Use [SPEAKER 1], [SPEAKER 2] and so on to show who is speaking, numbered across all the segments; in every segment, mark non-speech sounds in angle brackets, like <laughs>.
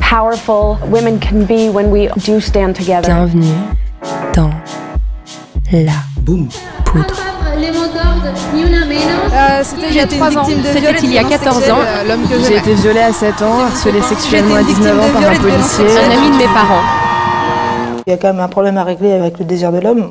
[SPEAKER 1] powerful women can be when we do stand together.
[SPEAKER 2] Bienvenue dans la poudre.
[SPEAKER 3] C'était il y a 3 ans.
[SPEAKER 2] C'était il y a 14 ans.
[SPEAKER 3] J'ai été violée à 7 ans, harcelée sexuellement à 19 ans par un policier.
[SPEAKER 2] Un ami de mes parents.
[SPEAKER 4] Il y a quand même un problème à régler avec le désir de l'homme.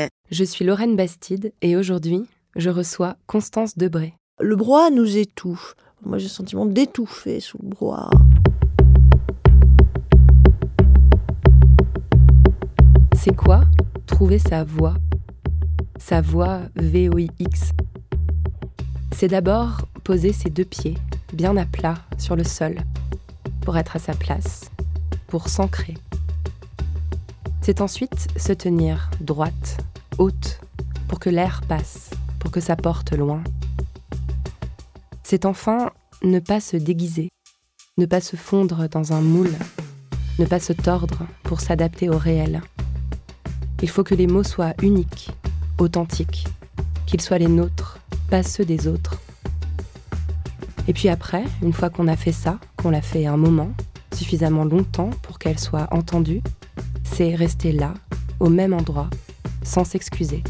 [SPEAKER 2] Je suis Lorraine Bastide et aujourd'hui, je reçois Constance Debré.
[SPEAKER 4] Le brouhaha nous étouffe. Moi, j'ai le sentiment d'étouffer sous le brouhaha.
[SPEAKER 2] C'est quoi trouver sa voix? Sa voix VOIX. C'est d'abord poser ses deux pieds bien à plat sur le sol pour être à sa place, pour s'ancrer. C'est ensuite se tenir droite, haute, pour que l'air passe, pour que ça porte loin. C'est enfin ne pas se déguiser, ne pas se fondre dans un moule, ne pas se tordre pour s'adapter au réel. Il faut que les mots soient uniques, authentiques, qu'ils soient les nôtres, pas ceux des autres. Et puis après, une fois qu'on a fait ça, qu'on l'a fait un moment, suffisamment longtemps pour qu'elle soit entendue, rester là, au même endroit, sans s'excuser.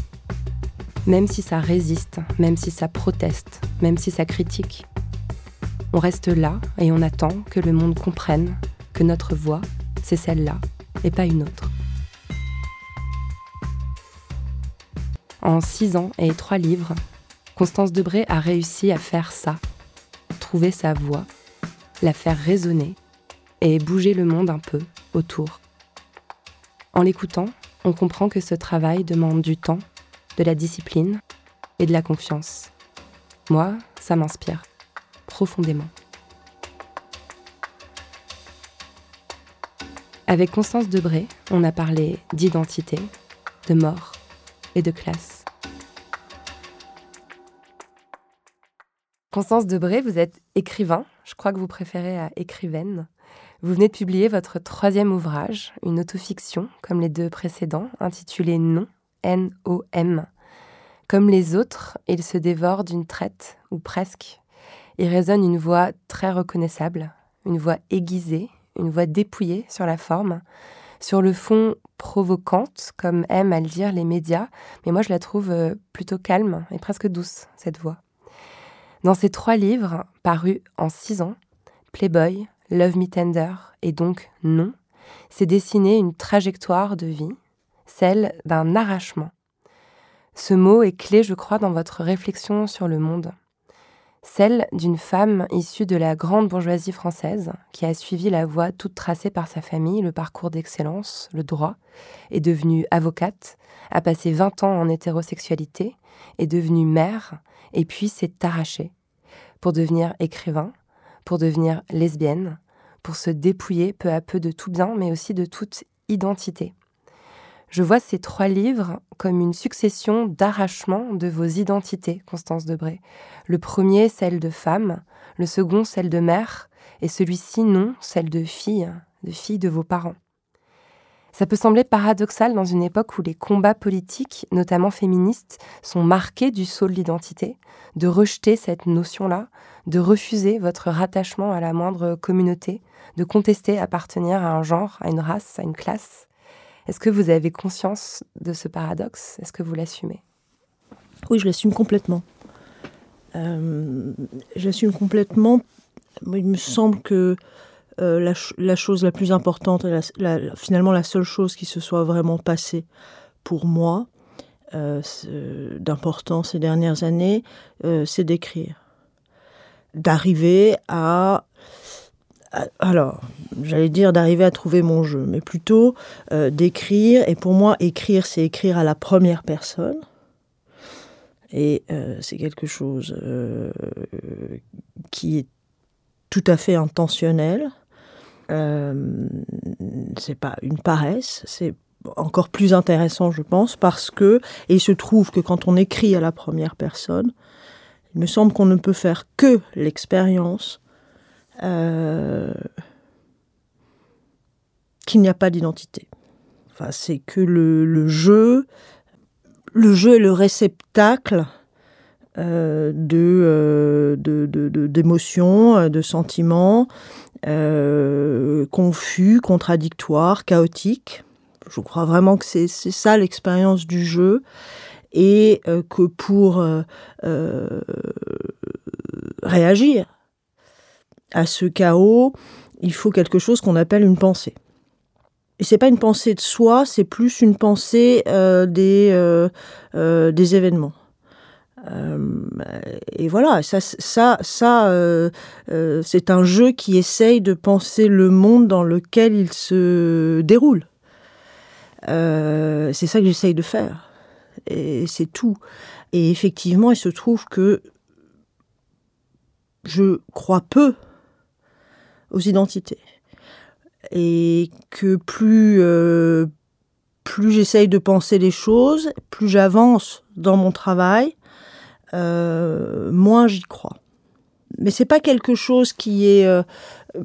[SPEAKER 2] Même si ça résiste, même si ça proteste, même si ça critique. On reste là et on attend que le monde comprenne que notre voix, c'est celle-là et pas une autre. En six ans et trois livres, Constance Debré a réussi à faire ça, trouver sa voix, la faire résonner et bouger le monde un peu autour. En l'écoutant, on comprend que ce travail demande du temps, de la discipline et de la confiance. Moi, ça m'inspire profondément. Avec Constance Debré, on a parlé d'identité, de mort et de classe. Constance Debré, vous êtes écrivain, je crois que vous préférez à écrivaine. Vous venez de publier votre troisième ouvrage, une autofiction, comme les deux précédents, intitulé Non, N-O-M. Comme les autres, il se dévore d'une traite, ou presque. Il résonne une voix très reconnaissable, une voix aiguisée, une voix dépouillée sur la forme, sur le fond provocante, comme aiment à le dire les médias, mais moi je la trouve euh, plutôt calme et presque douce, cette voix. Dans ces trois livres, parus en six ans, Playboy, Love Me Tender et donc Non, s'est dessinée une trajectoire de vie, celle d'un arrachement. Ce mot est clé, je crois, dans votre réflexion sur le monde. Celle d'une femme issue de la grande bourgeoisie française, qui a suivi la voie toute tracée par sa famille, le parcours d'excellence, le droit, est devenue avocate, a passé 20 ans en hétérosexualité, est devenue mère, et puis s'est arrachée pour devenir écrivain, pour devenir lesbienne, pour se dépouiller peu à peu de tout bien, mais aussi de toute identité. Je vois ces trois livres comme une succession d'arrachements de vos identités, Constance Debré. Le premier, celle de femme, le second, celle de mère, et celui-ci, non, celle de fille, de fille de vos parents. Ça peut sembler paradoxal dans une époque où les combats politiques, notamment féministes, sont marqués du saut de l'identité, de rejeter cette notion-là, de refuser votre rattachement à la moindre communauté, de contester appartenir à un genre, à une race, à une classe. Est-ce que vous avez conscience de ce paradoxe? Est-ce que vous l'assumez?
[SPEAKER 4] Oui, je l'assume complètement. Euh, J'assume complètement. Il me semble que la, la, chose la plus importante, finalement la seule chose qui se soit vraiment passée pour moi d'important ces dernières années, c'est d'écrire. D'arriver à alors, j'allais dire d'arriver à trouver mon jeu, mais plutôt euh, d'écrire. Et pour moi, écrire, c'est écrire à la première personne. Et euh, c'est quelque chose euh, qui est tout à fait intentionnel. c'est pas une paresse, c'est encore plus intéressant, je pense, parce que, et il se trouve que quand on écrit à la première personne, il me semble qu'on ne peut faire que l'expérience euh, qu'il n'y a pas d'identité. Enfin, c'est que le, jeu, le jeu est le réceptacle euh, de, d'émotions, de, sentiments euh, confus, contradictoires, chaotiques. Je crois vraiment que c'est, ça l'expérience du jeu et que pour réagir à ce chaos, il faut quelque chose qu'on appelle une pensée. Et c'est pas une pensée de soi, c'est plus une pensée euh, des, euh, euh, événements. et voilà, ça c'est un jeu qui essaye de penser le monde dans lequel il se déroule. c'est ça que j'essaye de faire. Et c'est tout. Et effectivement, il se trouve que je crois peu aux identités. Et que plus, euh, plus j'essaye de penser les choses, plus j'avance dans mon travail, euh, moins j'y crois. Mais c'est pas quelque chose qui est, euh,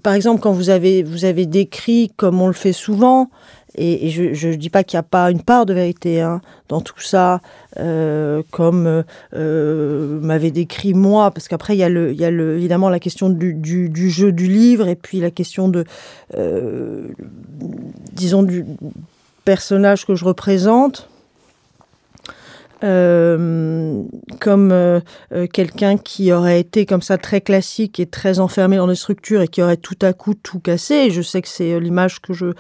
[SPEAKER 4] par exemple, quand vous avez vous avez décrit comme on le fait souvent, et, je ne dis pas qu'il n'y a pas une part de vérité hein, dans tout ça, euh, comme euh, m'avait décrit moi, parce qu'après il y a, le, évidemment la question du, jeu du livre, et puis la question de, euh, disons, du personnage que je représente. Euh, comme euh, quelqu'un qui aurait été comme ça très classique et très enfermé dans des structures et qui aurait tout à coup tout cassé. Je sais que c'est l'image que je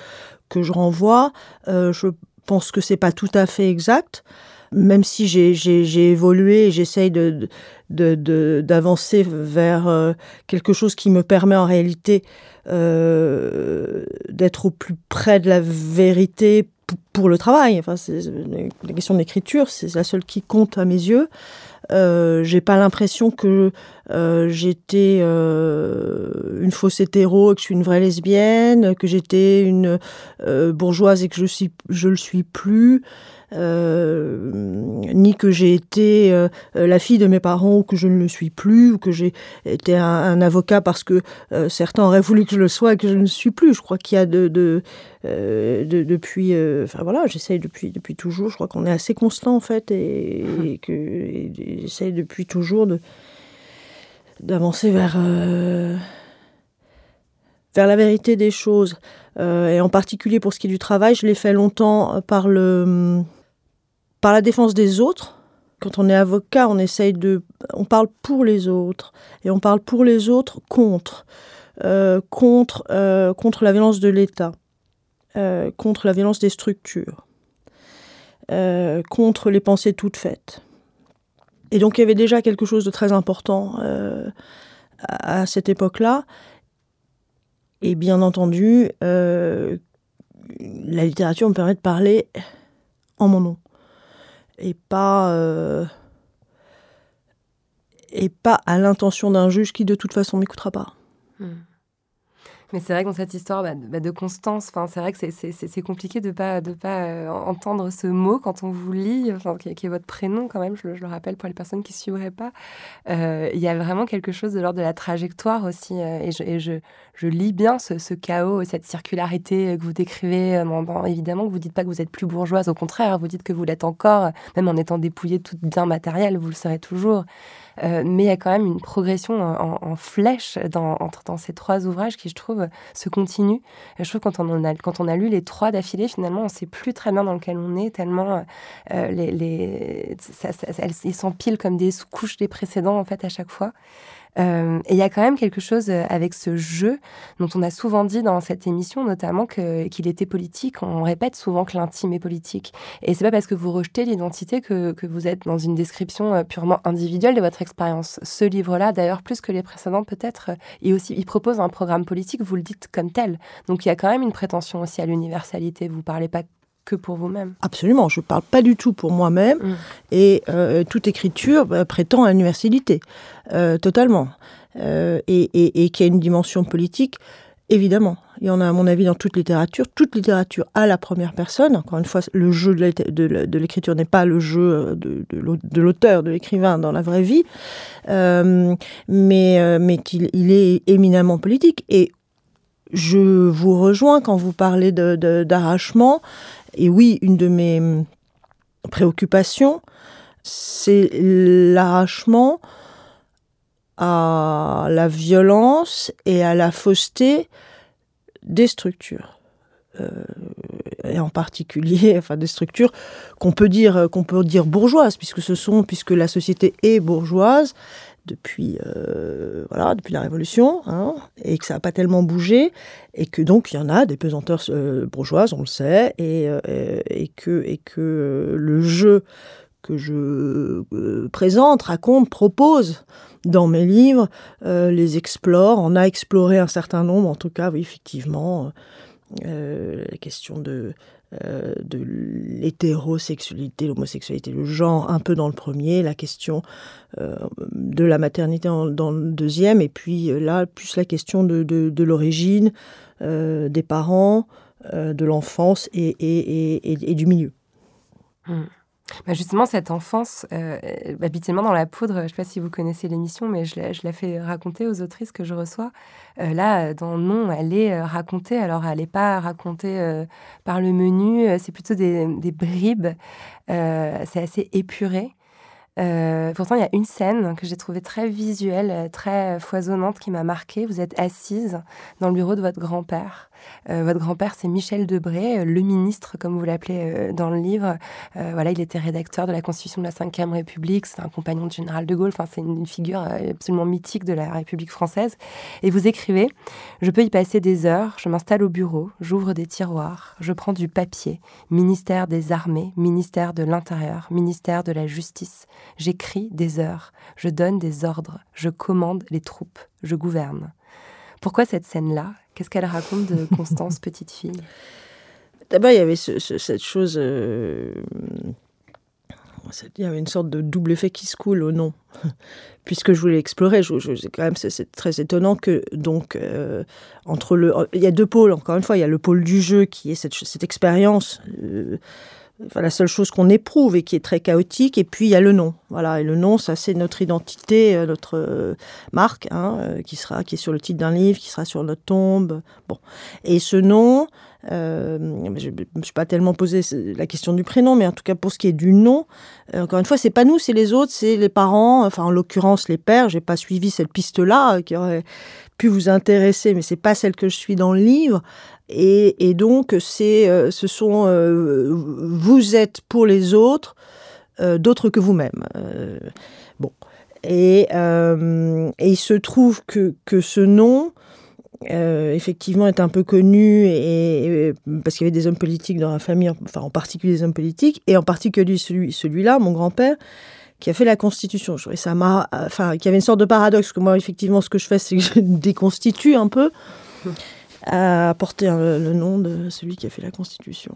[SPEAKER 4] que je renvoie. Euh, je pense que c'est pas tout à fait exact, même si j'ai évolué et j'essaye de, d'avancer vers euh, quelque chose qui me permet en réalité euh, d'être au plus près de la vérité pour le travail. Enfin, la question de l'écriture, c'est la seule qui compte à mes yeux. Euh, j'ai pas l'impression que euh, j'étais euh, une fausse hétéro et que je suis une vraie lesbienne, que j'étais une bourgeoise et que je suis je le suis plus. Euh, ni que j'ai été euh, la fille de mes parents ou que je ne le suis plus, ou que j'ai été un, avocat parce que euh, certains auraient voulu que je le sois et que je ne le suis plus. Je crois qu'il y a de, de, de depuis, enfin voilà, j'essaye depuis depuis toujours. Je crois qu'on est assez constant en fait et, et que j'essaye depuis toujours de d'avancer vers vers la vérité des choses. et en particulier pour ce qui est du travail, je l'ai fait longtemps par le par la défense des autres. Quand on est avocat, on essaye de, on parle pour les autres et on parle pour les autres contre, euh, contre, euh, contre la violence de l'État, euh, contre la violence des structures, contre les pensées toutes faites. Et donc il y avait déjà quelque chose de très important à, à, cette époque-là. Et bien entendu, la littérature me permet de parler en mon nom et pas euh, et pas à l'intention d'un juge qui de toute façon m'écoutera pas. Hmm.
[SPEAKER 2] Mais c'est vrai que dans cette histoire bah, de, bah, constance, c'est vrai que c'est compliqué de ne pas, de pas euh, entendre ce mot quand on vous lit, qui, est votre prénom quand même, je, le rappelle pour les personnes qui ne suivraient pas. Euh, il y a vraiment quelque chose de l'ordre de la trajectoire aussi. Euh, et, je, et je, je, lis bien ce, ce, chaos, cette circularité que vous décrivez. évidemment que vous ne dites pas que vous êtes plus bourgeoise, au contraire, vous dites que vous l'êtes encore, même en étant dépouillée de tout bien matériel, vous le serez toujours. Euh, mais il y a quand même une progression en, flèche dans, ces trois ouvrages qui, je trouve, se continuent. je trouve quand on, a, quand on a lu les trois d'affilée, finalement, on ne sait plus très bien dans lequel on est, tellement euh, ils s'empilent comme des couches des précédents, en fait, à chaque fois. Euh, et il y a quand même quelque chose euh, avec ce jeu dont on a souvent dit dans cette émission, notamment qu'il était politique. On répète souvent que l'intime est politique. Et c'est pas parce que vous rejetez l'identité que, vous êtes dans une description euh, purement individuelle de votre expérience. Ce livre-là, d'ailleurs, plus que les précédents, peut-être, il propose un programme politique, vous le dites comme tel. Donc il y a quand même une prétention aussi à l'universalité. Vous parlez pas que pour vous-même.
[SPEAKER 4] Absolument, je ne parle pas du tout pour moi-même. Mm. Et euh, toute écriture bah, prétend à l'universalité, euh, totalement. Euh, et, et, et qui a une dimension politique, évidemment. Il y en a, à mon avis, dans toute littérature. Toute littérature à la première personne. Encore une fois, le jeu de l'écriture n'est pas le jeu de, l'auteur, de l'écrivain dans la vraie vie, mais, il est éminemment politique. Et je vous rejoins quand vous parlez d'arrachement. Et oui, une de mes préoccupations, c'est l'arrachement à la violence et à la fausseté des structures. Euh, et en particulier, <laughs> enfin des structures qu'on peut dire qu'on peut dire bourgeoises, puisque ce sont, puisque la société est bourgeoise, depuis, euh, voilà, depuis la Révolution, hein, et que ça n'a pas tellement bougé, et que donc il y en a des pesanteurs euh, bourgeoises, on le sait, et, euh, que, et que le jeu que je présente, raconte, propose dans mes livres, les explore, on a exploré un certain nombre, en tout cas, oui, effectivement, la question de euh, de l'hétérosexualité, l'homosexualité, le genre un peu dans le premier, la question euh, de la maternité dans le deuxième, et puis euh, là, plus la question de, de, l'origine, des parents, de l'enfance et, et, et, du milieu.
[SPEAKER 2] Mmh. Bah, justement, cette enfance, euh, habituellement dans la poudre, je ne sais pas si vous connaissez l'émission, mais je la, je fais raconter aux autrices que je reçois. Euh, là, dans Non, elle est euh, racontée. Alors, elle n'est pas racontée par le menu, c'est plutôt des, des bribes. c'est assez épuré. pourtant, il y a une scène que j'ai trouvée très visuelle, très foisonnante, qui m'a marquée. Vous êtes assise dans le bureau de votre grand-père. Euh, votre grand-père, c'est Michel Debré, euh, le ministre, comme vous l'appelez euh, dans le livre. voilà, il était rédacteur de la Constitution de la Ve République, c'est un compagnon du général de Gaulle, enfin, c'est une, figure absolument mythique de la République française. Et vous écrivez Je peux y passer des heures, je m'installe au bureau, j'ouvre des tiroirs, je prends du papier, ministère des Armées, ministère de l'Intérieur, ministère de la Justice. J'écris des heures, je donne des ordres, je commande les troupes, je gouverne. Pourquoi cette scène-là? Qu'est-ce qu'elle raconte de <laughs> Constance, petite fille?
[SPEAKER 4] D'abord, il y avait cette chose. Euh, il y avait une sorte de double effet qui se coule au nom. <laughs> Puisque je voulais explorer, je, quand même, c'est très étonnant que, donc, euh, entre le. Il y a deux pôles, encore une fois. Il y a le pôle du jeu qui est cette, cette expérience. Euh, la seule chose qu'on éprouve et qui est très chaotique. Et puis il y a le nom. Voilà, et le nom, ça c'est notre identité, euh, notre euh, marque, hein, euh, qui sera, qui est sur le titre d'un livre, qui sera sur notre tombe. Bon, et ce nom, je ne me suis pas tellement posé la question du prénom, mais en tout cas pour ce qui est du nom, encore une fois, c'est pas nous, c'est les autres, c'est les parents, enfin en l'occurrence les pères. J'ai pas suivi cette piste-là qui aurait pu vous intéresser, mais c'est pas celle que je suis dans le livre. Et, donc, c'est, euh, ce sont, euh, vous êtes pour les autres euh, d'autres que vous-même. bon. Et, et, il se trouve que, que ce nom, effectivement, est un peu connu et, parce qu'il y avait des hommes politiques dans la famille, enfin en particulier des hommes politiques, et en particulier celui, celui-là, mon grand-père, qui a fait la Constitution. Je ça m'a, enfin, qui avait une sorte de paradoxe que moi, effectivement, ce que je fais, c'est que je déconstitue un peu a porté le nom de celui qui a fait la Constitution.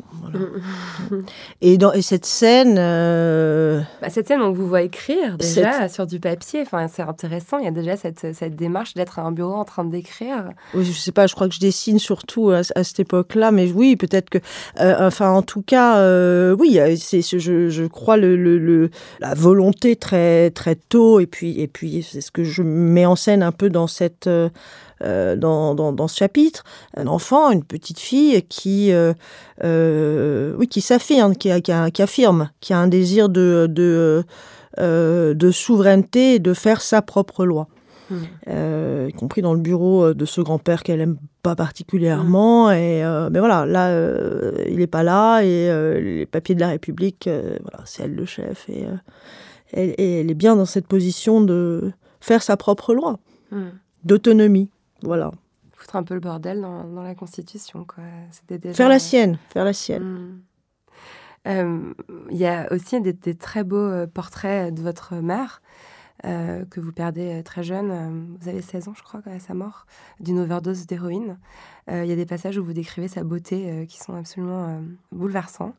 [SPEAKER 4] <laughs> et, dans, et cette scène... Euh,
[SPEAKER 2] bah, cette scène, on vous voit écrire déjà sur du papier. Enfin, c'est intéressant. Il y a déjà cette, cette démarche d'être à un bureau en train d'écrire.
[SPEAKER 4] Oui, je sais pas, je crois que je dessine surtout à, cette époque-là. Mais oui, peut-être que... Euh, enfin, en tout cas, euh, oui, c'est, je, je crois le, le, la volonté très, très tôt. Et puis, et puis c'est ce que je mets en scène un peu dans cette... Euh, dans, dans, ce chapitre, un enfant, une petite fille qui, euh, euh, oui, qui s'affirme, qui, qui, affirme, qui a un désir de, de, de souveraineté et de faire sa propre loi. Hmm. y compris dans le bureau de ce grand-père qu'elle aime pas particulièrement. Hmm. Et mais voilà, là, il n'est pas là et les papiers de la République, voilà, c'est elle le chef et elle, elle, est bien dans cette position de faire sa propre loi
[SPEAKER 2] Hmm.
[SPEAKER 4] d'autonomie. Voilà.
[SPEAKER 2] Foutre un peu le bordel dans, dans la Constitution, quoi. Déjà...
[SPEAKER 4] Faire la sienne, faire la sienne.
[SPEAKER 2] Hmm. Euh, Il y a aussi des, des très beaux euh, portraits de votre mère euh, que vous perdez euh, très jeune. Euh, Vous avez 16 ans, je crois, à sa mort, d'une overdose d'héroïne. Euh, Il y a des passages où vous décrivez sa beauté euh, qui sont absolument euh, bouleversants.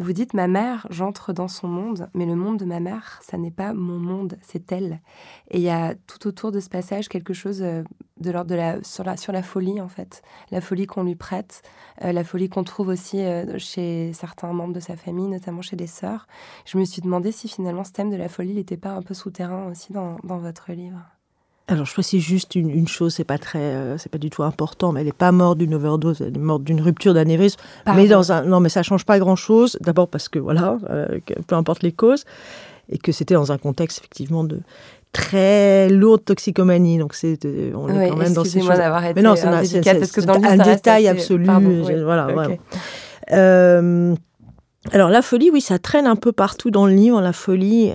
[SPEAKER 2] Vous dites, ma mère, j'entre dans son monde, mais le monde de ma mère, ça n'est pas mon monde, c'est elle. Et il y a tout autour de ce passage quelque chose euh, de l'ordre de la sur, la folie en fait, la folie qu'on lui prête, euh, la folie qu'on trouve aussi euh, chez certains membres de sa famille, notamment chez des sœurs. Je me suis demandé si finalement ce thème de la folie n'était pas un peu souterrain aussi dans votre livre.
[SPEAKER 4] Alors je précise juste une, une chose, c'est pas très, euh, c'est pas du tout important, mais elle n'est pas morte d'une overdose, elle est morte d'une rupture d'anévrisme. Mais dans un, non, mais ça change pas grand chose. D'abord parce que voilà, euh, que peu importe les causes, et que c'était dans un contexte effectivement de très lourde toxicomanie. Donc c'est, euh, on est quand même dans ces choses.
[SPEAKER 2] d'avoir été
[SPEAKER 4] Mais non, c'est un- détail
[SPEAKER 2] assez-
[SPEAKER 4] absolu.
[SPEAKER 2] Pardon,
[SPEAKER 4] je-
[SPEAKER 2] oui.
[SPEAKER 4] Voilà, alors la folie, oui, ça traîne un peu partout dans le livre. La folie,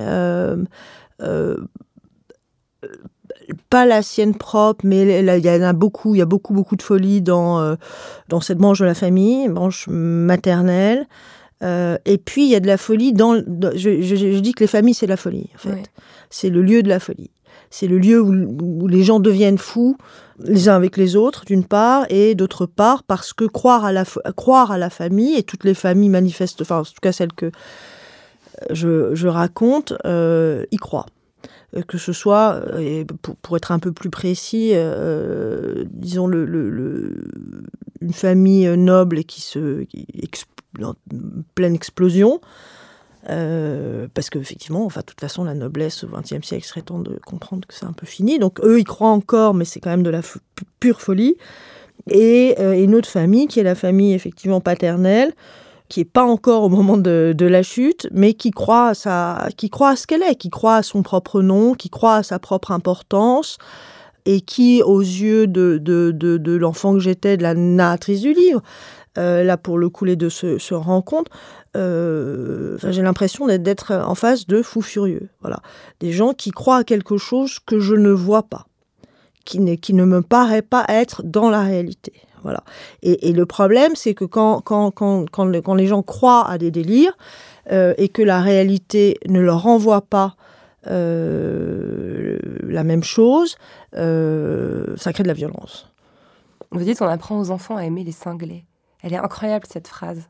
[SPEAKER 4] pas la sienne propre, mais il y en a beaucoup. Il y a beaucoup, beaucoup de folie dans euh, dans cette branche de la famille, branche maternelle. Euh, et puis il y a de la folie dans. dans- je, je- je dis que les familles, c'est la folie. En fait, c'est le lieu de la folie. C'est le lieu où, où les gens deviennent fous les uns avec les autres, d'une part, et d'autre part, parce que croire à la, croire à la famille, et toutes les familles manifestent, enfin, en tout cas celles que je, je raconte, euh, y croient. Euh, Que ce soit, euh, pour, pour être un peu plus précis, euh, disons, le, le- une famille noble qui se. Qui pleine explosion, euh, parce qu'effectivement, enfin, de toute façon, la noblesse au XXe siècle serait temps de comprendre que c'est un peu fini. Donc, eux, ils croient encore, mais c'est quand même de la pure folie. Et une autre famille, qui est la famille effectivement paternelle, qui est pas encore au moment de, la chute, mais qui croit, à sa, qui croit à ce qu'elle est, qui croit à son propre nom, qui croit à sa propre importance, et qui, aux yeux de, l'enfant que j'étais, de la narratrice du livre, euh, là pour le coup les deux se, euh, j'ai l'impression d'être- en face de fous furieux. Voilà. Des gens qui croient à quelque chose que je ne vois pas, qui qui ne me paraît pas être dans la réalité. Voilà. Et, et le problème, c'est que quand, quand, quand, quand, le- quand les gens croient à des délires euh, et que la réalité ne leur renvoie pas euh, la même chose, euh, ça crée de la violence.
[SPEAKER 2] Vous dites on apprend aux enfants à aimer les cinglés. Elle est incroyable cette phrase.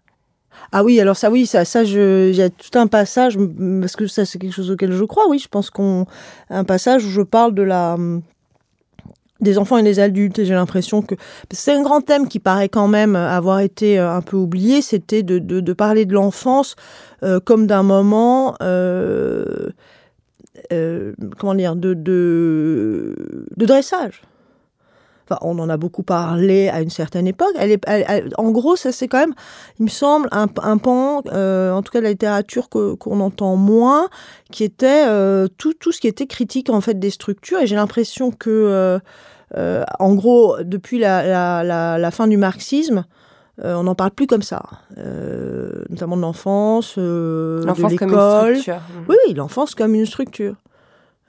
[SPEAKER 4] Ah oui, alors ça, oui, ça, ça, je, il y a tout un passage parce que ça, c'est quelque chose auquel je crois. Oui, je pense qu'on un passage où je parle de la des enfants et des adultes et j'ai l'impression que c'est un grand thème qui paraît quand même avoir été euh, un peu oublié. C'était de, parler de l'enfance euh, comme d'un moment. Euh, comment dire de dressage. Enfin, on en a beaucoup parlé à une certaine époque. Elle est, elle- elle- en gros, ça c'est quand même, il me semble, un, un pan, euh, en tout cas de la littérature qu'on entend moins, qui était euh, tout, tout ce qui était critique en fait des structures. Et j'ai l'impression que, euh, en gros, depuis la, la, la, la fin du marxisme, on n'en parle plus comme ça, notamment de l'enfance, de
[SPEAKER 2] L'enfance comme une
[SPEAKER 4] l'école. oui, l'enfance comme une structure.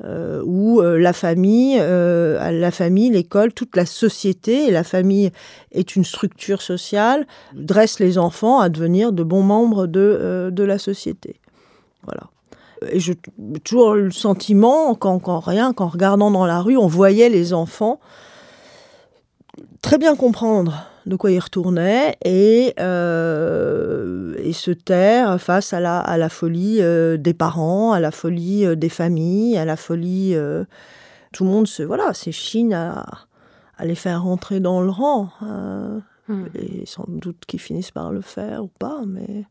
[SPEAKER 4] Euh, où euh, la famille, euh, la famille, l'école, toute la société, et la famille est une structure sociale, dresse les enfants à devenir de bons membres de, de la société. Voilà. Et j'ai toujours le sentiment, quand, quand rien, qu'en regardant dans la rue, on voyait les enfants très bien comprendre de quoi ils retournaient et, euh, et se taire face à la, à la folie euh, des parents, à la folie euh, des familles, à la folie... tout le monde se voilà, s'échine à, à les faire rentrer dans le rang. euh,
[SPEAKER 2] Hmm.
[SPEAKER 4] Et sans doute qu'ils finissent par le faire ou pas, mais...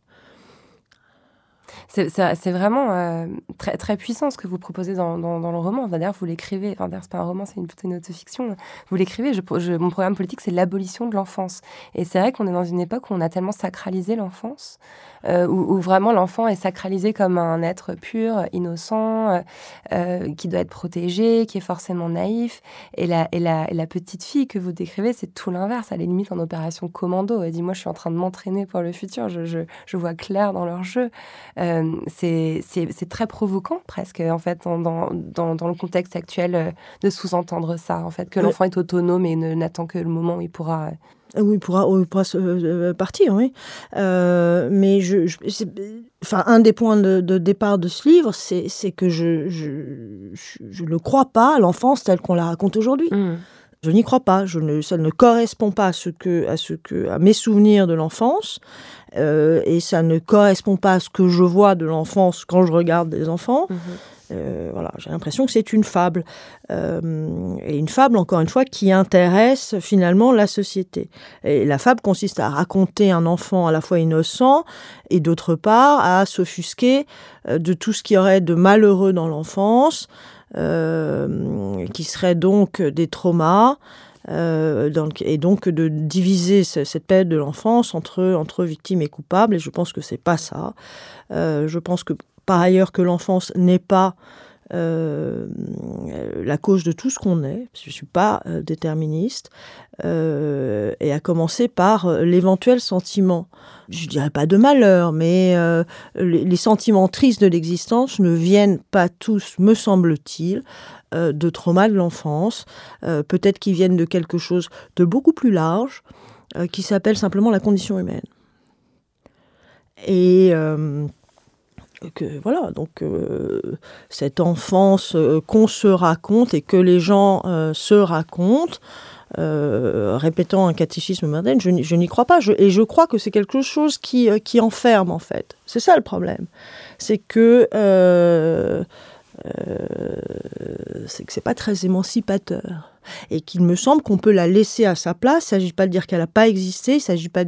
[SPEAKER 2] C'est vraiment euh, très, très puissant ce que vous proposez dans, dans, le roman. D'ailleurs, vous l'écrivez, enfin, d'ailleurs, c'est pas un roman, c'est une, une autofiction. Vous l'écrivez, je- mon programme politique, c'est l'abolition de l'enfance. Et c'est vrai qu'on est dans une époque où on a tellement sacralisé l'enfance, euh, où, où vraiment l'enfant est sacralisé comme un être pur, innocent, euh, euh, qui doit être protégé, qui est forcément naïf. Et la, et la, et la petite fille que vous décrivez, c'est tout l'inverse. Elle est limite en opération commando. Elle dit, moi, je suis en train de m'entraîner pour le futur. Je, je, je vois clair dans leur jeu. c'est très provoquant presque, en fait, dans, dans, dans le contexte actuel, de sous-entendre ça, en fait, que l'enfant est autonome et n'attend que le moment où il pourra
[SPEAKER 4] oui, il pourra, il pourra se, partir, oui. Euh, mais je, je enfin, un des points de, de départ de ce livre, c'est que je, je, ne crois pas à l'enfance telle qu'on la raconte aujourd'hui. Mmh. Je n'y crois pas. Je ne, ça ne correspond pas à ce que, à ce que, à mes souvenirs de l'enfance, euh, et ça ne correspond pas à ce que je vois de l'enfance quand je regarde des enfants. Mmh. Euh, voilà, j'ai l'impression que c'est une fable. Euh, et une fable, encore une fois, qui intéresse finalement la société. Et la fable consiste à raconter un enfant à la fois innocent et d'autre part à s'offusquer euh, de tout ce qui aurait de malheureux dans l'enfance, qui serait donc des traumas. et donc de diviser cette période de l'enfance entre, entre victimes et coupables, et je pense que c'est pas ça. je pense que par ailleurs que l'enfance n'est pas euh, la cause de tout ce qu'on est, je ne suis pas euh, déterministe, euh, et à commencer par l'éventuel sentiment, je dirais pas de malheur, mais les, sentiments tristes de l'existence ne viennent pas tous, me semble-t-il, de trauma de l'enfance, peut-être qu'ils viennent de quelque chose de beaucoup plus large, qui s'appelle simplement la condition humaine. Et que voilà, donc euh, cette enfance euh, qu'on se raconte et que les gens euh, se racontent, répétant un catéchisme moderne, je, n'y crois pas. et je crois que c'est quelque chose qui, qui enferme, en fait. C'est ça le problème. C'est que c'est que c'est pas très émancipateur et qu'il me semble qu'on peut la laisser à sa place. Il ne s'agit pas de dire qu'elle n'a pas existé, il ne s'agit pas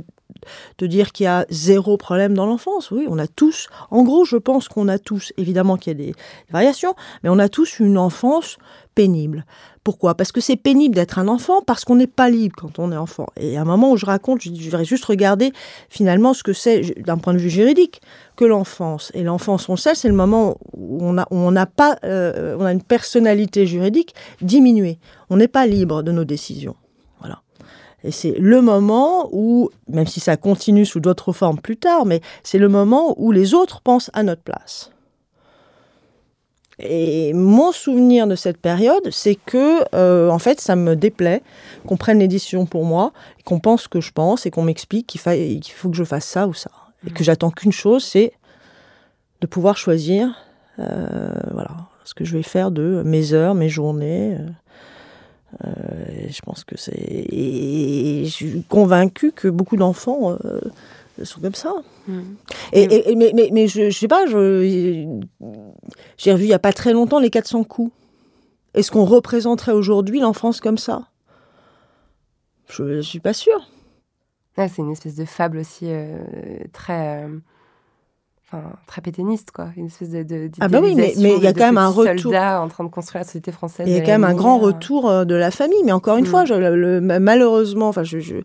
[SPEAKER 4] de dire qu'il y a zéro problème dans l'enfance. Oui, on a tous, en gros, je pense qu'on a tous, évidemment qu'il y a des variations, mais on a tous une enfance pénible. Pourquoi? Parce que c'est pénible d'être un enfant, parce qu'on n'est pas libre quand on est enfant. Et à un moment où je raconte, je, voudrais juste regarder finalement ce que c'est d'un point de vue juridique que l'enfance. Et l'enfance, on sait, c'est le moment où on a, on n'a pas, euh, on a une personnalité juridique diminuée. On n'est pas libre de nos décisions. Et c'est le moment où, même si ça continue sous d'autres formes plus tard, mais c'est le moment où les autres pensent à notre place. Et mon souvenir de cette période, c'est que, euh, en fait, ça me déplaît qu'on prenne l'édition pour moi, qu'on pense ce que je pense et qu'on m'explique qu'il, faut que je fasse ça ou ça. Et que j'attends qu'une chose, c'est de pouvoir choisir euh, voilà, ce que je vais faire de mes heures, mes journées. Euh, euh, je pense que c'est. Et je suis convaincue que beaucoup d'enfants euh, sont comme ça. Mm. Et, mais, mais, mais, je, je sais pas, j'ai revu il n'y a pas très longtemps les 400 coups. Est-ce qu'on représenterait aujourd'hui l'enfance comme ça? Je ne suis pas sûre.
[SPEAKER 2] c'est une espèce de fable aussi euh, très enfin, très quoi. Une espèce de. de
[SPEAKER 4] ah, bah oui, mais il y a quand même un retour.
[SPEAKER 2] en train de construire la société française.
[SPEAKER 4] Il y a quand même un grand retour euh, de la famille. Mais encore une mm. fois, je, le, malheureusement, enfin, je, je,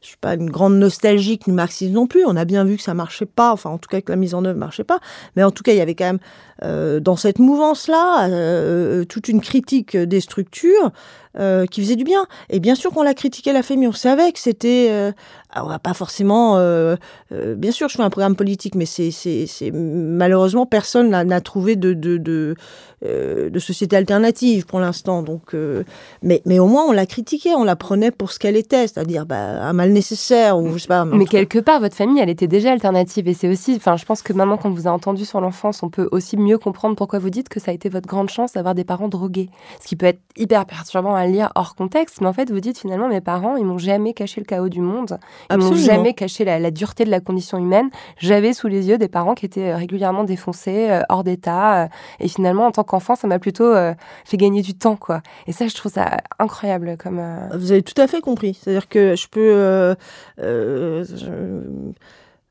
[SPEAKER 4] je, suis pas une grande nostalgique du marxisme non plus. On a bien vu que ça marchait pas. Enfin, en tout cas, que la mise en œuvre marchait pas. Mais en tout cas, il y avait quand même, euh, dans cette mouvance-là, euh, toute une critique des structures euh, qui faisait du bien. Et bien sûr qu'on l'a critiqué la famille, on savait que c'était... Euh, va pas forcément... Euh, bien sûr, je fais un programme politique, mais c'est, malheureusement, personne n'a, trouvé de, euh, de société alternative pour l'instant. Donc, mais, mais au moins, on l'a critiqué, on la prenait pour ce qu'elle était, c'est-à-dire bah, un mal nécessaire, ou je sais pas...
[SPEAKER 2] Mais quelque part, votre famille, elle était déjà alternative. Et c'est aussi... Enfin, je pense que maintenant, quand vous a entendu sur l'enfance, on peut aussi mieux comprendre pourquoi vous dites que ça a été votre grande chance d'avoir des parents drogués. Ce qui peut être hyper perturbant à lire hors contexte, mais en fait, vous dites finalement, mes parents, ils m'ont jamais caché le chaos du monde, ils m'ont jamais caché la, dureté de la condition humaine. J'avais sous les yeux des parents qui étaient euh, régulièrement défoncés, euh, hors d'état, euh, et finalement, en tant qu'enfant, ça m'a plutôt fait gagner du temps, quoi. Et ça, je trouve ça incroyable comme.
[SPEAKER 4] Vous avez tout à fait compris. C'est-à-dire que je peux,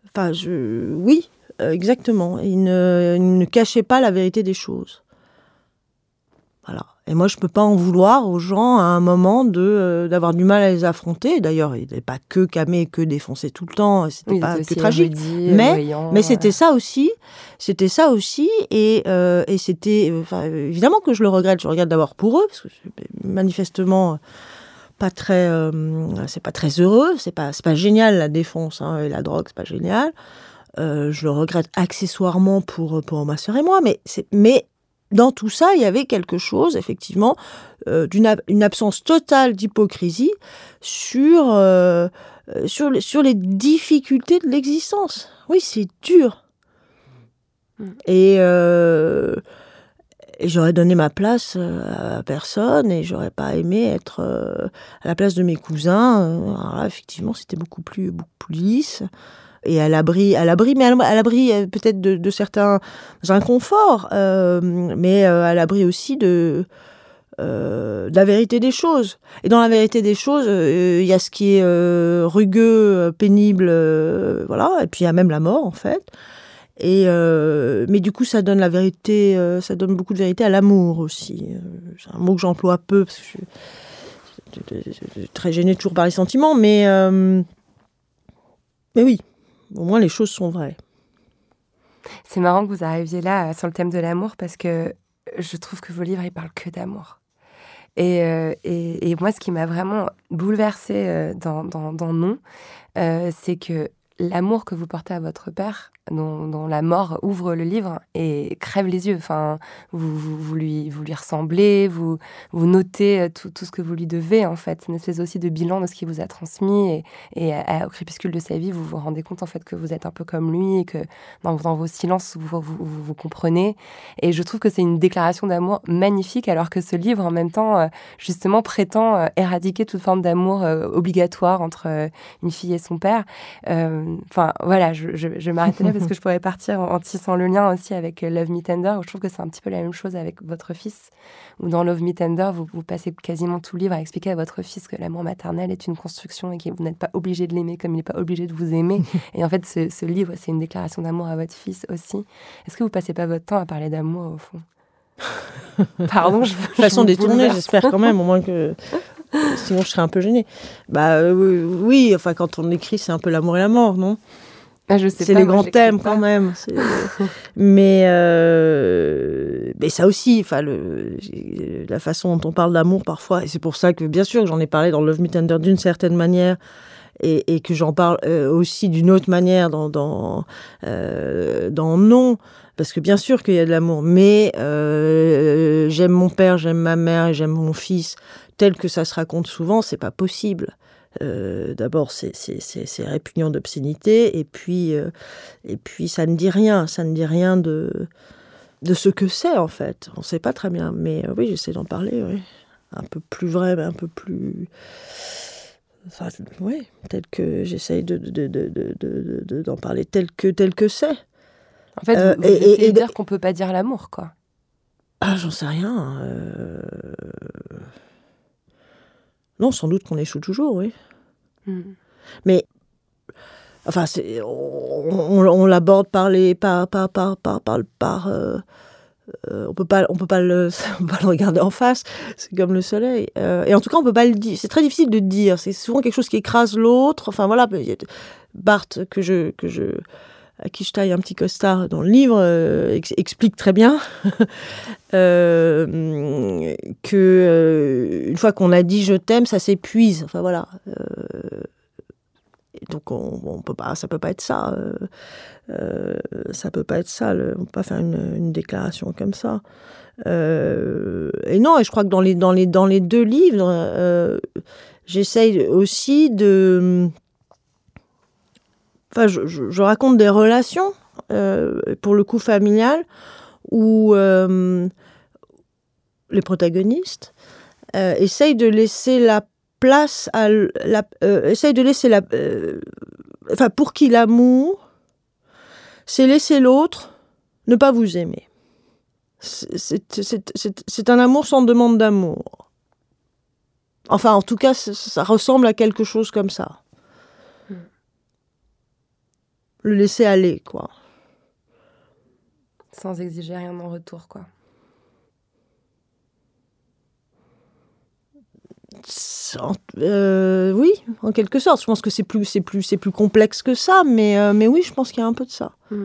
[SPEAKER 4] enfin, je, oui, exactement. Il ne, il ne cachait pas la vérité des choses. Voilà. Et moi, je peux pas en vouloir aux gens à un moment de euh, d'avoir du mal à les affronter. D'ailleurs, il n'est pas que camé, que défoncé tout le temps. C'était pas que tragique. mais mais c'était ça aussi. C'était ça aussi. Et euh, et c'était évidemment que je le regrette. Je regrette d'abord pour eux parce que manifestement pas très euh, c'est pas très heureux. C'est pas c'est pas génial la défense hein, et la drogue. C'est pas génial. je le regrette accessoirement pour, pour ma sœur et moi, mais, mais dans tout ça, il y avait quelque chose, effectivement, d'une une absence totale d'hypocrisie sur, sur, sur les difficultés de l'existence. Oui, c'est dur. Mm. Et et j'aurais donné ma place euh, à personne et j'aurais pas aimé être euh, à la place de mes cousins. Euh, alors là, effectivement, c'était beaucoup plus, beaucoup plus lisse et à l'abri, à l'abri, mais à l'abri peut-être de, certains inconforts, mais à l'abri aussi de, la vérité des choses. Et dans la vérité des choses, il y a ce qui est rugueux, pénible, voilà, et puis il y a même la mort en fait. Et euh, mais du coup, ça donne la vérité, euh, ça donne beaucoup de vérité à l'amour aussi. Euh, c'est un mot que j'emploie peu parce que je suis très gênée toujours par les sentiments, mais mais oui, au moins les choses sont vraies.
[SPEAKER 2] C'est marrant que vous arriviez là sur le thème de l'amour parce que je trouve que vos livres ils parlent que d'amour. Et, et, et, moi, ce qui m'a vraiment bouleversée dans, dans, dans Non, c'est que l'amour que vous portez à votre père, dont, la mort ouvre le livre et crève les yeux. Enfin, vous, vous, lui, ressemblez, vous, notez euh, tout, ce que vous lui devez, en fait. une espèce aussi de bilan de ce qu'il vous a transmis. Et, au crépuscule de sa vie, vous vous rendez compte, en fait, que vous êtes un peu comme lui et que dans, vos silences, vous, vous, vous, comprenez. Et je trouve que c'est une déclaration d'amour magnifique, alors que ce livre, en même temps, euh, justement, prétend euh, éradiquer toute forme d'amour obligatoire entre une fille et son père. Enfin, voilà, je, je, je m'arrête là <laughs> parce que je pourrais partir en, tissant le lien aussi avec euh, Love Me Tender, où je trouve que c'est un petit peu la même chose avec votre fils, où dans Love Me Tender, vous, vous passez quasiment tout le livre à expliquer à votre fils que l'amour maternel est une construction et que vous n'êtes pas obligé de l'aimer comme il n'est pas obligé de vous aimer. <laughs> et en fait, ce, livre, c'est une déclaration d'amour à votre fils aussi. Est-ce que vous passez pas votre temps à parler d'amour au fond? <laughs> Pardon, je,
[SPEAKER 4] façon détournée, j'espère quand même, au moins que sinon je serais un peu gênée. Bah euh, oui, enfin quand on écrit, c'est un peu l'amour et la mort, non?
[SPEAKER 2] Ah,
[SPEAKER 4] c'est les grands thèmes quand même. <laughs> mais, euh, mais ça aussi, enfin, la façon dont on parle d'amour parfois, et c'est pour ça que bien sûr j'en ai parlé dans Love Me Tender d'une certaine manière, et, que j'en parle euh, aussi d'une autre manière dans dans, euh, dans Non, parce que bien sûr qu'il y a de l'amour, mais j'aime mon père, j'aime ma mère et j'aime mon fils tel que ça se raconte souvent, c'est pas possible. Euh, d'abord, c'est répugnant d'obscénité, et puis, euh, et puis ça ne dit rien, ça ne dit rien de, de ce que c'est en fait. On ne sait pas très bien, mais euh, oui, j'essaie d'en parler, oui. un peu plus vrai, mais un peu plus. Enfin, oui, tel que j'essaye d'en de, de, de, parler tel que tel que c'est.
[SPEAKER 2] En fait, vous, et, et, dire qu'on peut pas dire l'amour, quoi.
[SPEAKER 4] Ah, j'en sais rien. Non, sans doute qu'on échoue toujours, oui. Hmm. Mais, enfin, on, l'aborde par les, par, par, par, par, par, euh, euh, on peut pas, on peut pas le, <laughs> on peut pas le regarder en face. C'est comme le soleil. Euh, et en tout cas, on peut pas le dire. C'est très difficile de dire. C'est souvent quelque chose qui écrase l'autre. Enfin voilà, Barthes que je, que je, à qui je taille un petit costard dans le livre, euh, explique très bien <laughs> euh, que euh, une fois qu'on a dit je t'aime, ça s'épuise. Enfin voilà. donc on, peut pas, ça peut pas être ça. ça peut pas être ça. Le, on peut pas faire une, une déclaration comme ça. et non, et je crois que dans les dans les dans les deux livres, j'essaye aussi de Enfin, je, raconte des relations, euh, pour le coup familial, où euh, les protagonistes euh, essayent de laisser la place à la, de laisser la, enfin pour qui l'amour, c'est laisser l'autre ne pas vous aimer. C'est un amour sans demande d'amour. Enfin, en tout cas, ça ressemble à quelque chose comme ça le laisser aller, quoi.
[SPEAKER 2] Sans exiger rien en retour, quoi.
[SPEAKER 4] Euh, oui, en quelque sorte. Je pense que c'est plus, c'est plus, c'est plus complexe que ça, mais, euh, mais oui, je pense qu'il y a un peu de ça.
[SPEAKER 2] Mm.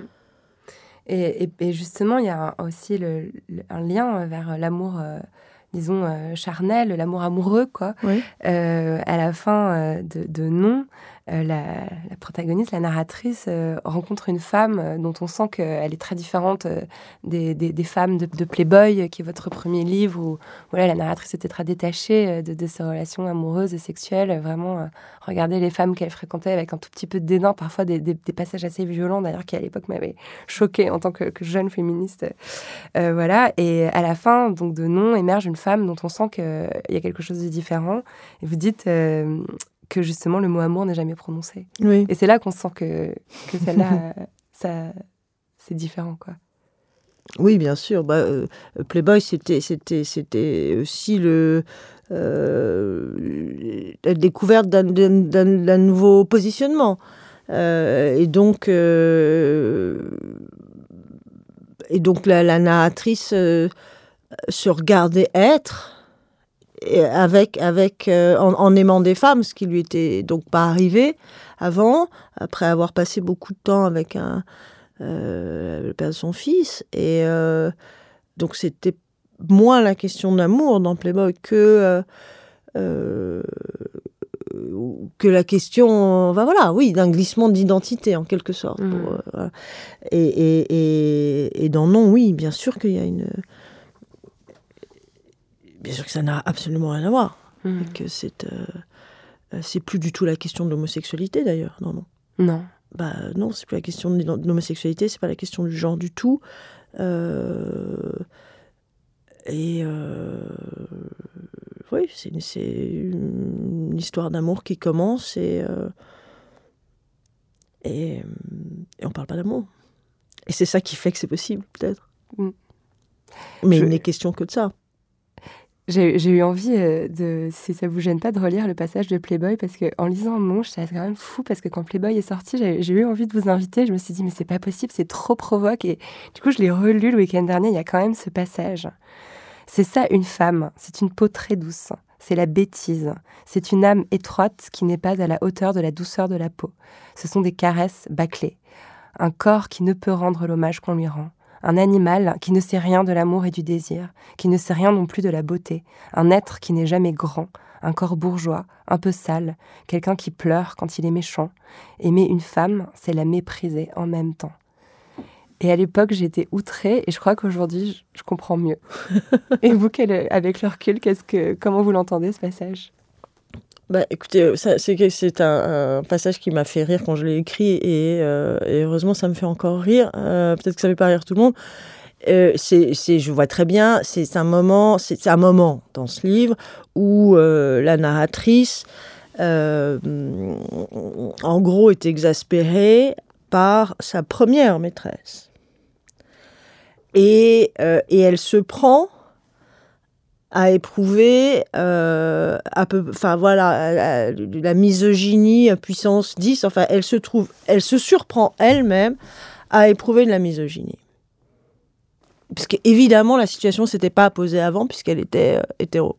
[SPEAKER 2] Et, et, justement, il y a aussi le, un lien vers l'amour, euh, disons, charnel, l'amour amoureux, quoi. à la fin de, de Non, euh, la, protagoniste, la narratrice, euh, rencontre une femme euh, dont on sent qu'elle est très différente des, femmes de, Playboy, qui est votre premier livre, où voilà, la narratrice était très détachée de, ses relations amoureuses et sexuelles. Vraiment, regarder les femmes qu'elle fréquentait avec un tout petit peu de dédain, parfois des, des passages assez violents, d'ailleurs, qui à l'époque m'avaient choquée en tant que, jeune féministe. voilà. Et à la fin, donc, de Non, émerge une femme dont on sent qu'il y a quelque chose de différent. Et vous dites que justement le mot amour n'est jamais prononcé.
[SPEAKER 4] Oui.
[SPEAKER 2] Et c'est là qu'on sent que, que celle-là, <laughs> ça, c'est différent, quoi.
[SPEAKER 4] Oui, bien sûr. Bah, euh, Playboy, c'était, c'était, c'était aussi le, euh, la découverte d'un, d'un, nouveau positionnement. Euh, et donc, et donc la, la narratrice se regardait être avec, avec, euh, en, aimant des femmes, ce qui lui était donc pas arrivé avant, après avoir passé beaucoup de temps avec un, euh, le père de son fils. Et euh, donc c'était moins la question d'amour dans Playboy que que la question, ben voilà, oui, d'un glissement d'identité en quelque sorte. Mmh. et, et, et, et, dans Non, oui, bien sûr qu'il y a une, bien sûr que ça n'a absolument rien à voir. Hmm. que c'est euh, euh, c'est plus du tout la question de l'homosexualité d'ailleurs. Non, non.
[SPEAKER 2] Non.
[SPEAKER 4] Bah non, c'est plus la question de l'homosexualité, c'est pas la question du genre du tout. Euh, et oui, c'est une, histoire d'amour qui commence et, et, et, on parle pas d'amour. Et c'est ça qui fait que c'est possible, peut-être. Hmm. Mais il n'est question que de ça.
[SPEAKER 2] J'ai eu envie euh, de, si ça vous gêne pas, de relire le passage de Playboy parce que en lisant Non, c'est quand même fou parce que quand Playboy est sorti, j'ai eu envie de vous inviter. Je me suis dit mais c'est pas possible, c'est trop provoque et du coup je l'ai relu le week-end dernier. Il y a quand même ce passage. C'est ça une femme. C'est une peau très douce. C'est la bêtise. C'est une âme étroite qui n'est pas à la hauteur de la douceur de la peau. Ce sont des caresses bâclées. Un corps qui ne peut rendre l'hommage qu'on lui rend un animal qui ne sait rien de l'amour et du désir, qui ne sait rien non plus de la beauté, un être qui n'est jamais grand, un corps bourgeois, un peu sale, quelqu'un qui pleure quand il est méchant. Aimer une femme, c'est la mépriser en même temps. Et à l'époque, j'étais outrée et je crois qu'aujourd'hui, je, comprends mieux. <laughs> et vous, avec le recul, que, comment vous l'entendez ce passage?
[SPEAKER 4] Bah, écoutez, euh, c'est un, passage qui m'a fait rire quand je l'ai écrit et, euh, heureusement ça me fait encore rire. Euh, peut-être que ça ne fait pas rire tout le monde. C'est, je vois très bien, c'est un moment, c'est un moment dans ce livre où la narratrice, en gros, est exaspérée par sa première maîtresse et, et elle se prend à éprouver euh, enfin voilà, la, misogynie puissance 10. Enfin, elle se trouve, elle se surprend elle-même à éprouver de la misogynie. Puisque évidemment la situation s'était pas posée avant puisqu'elle était euh, hétéro.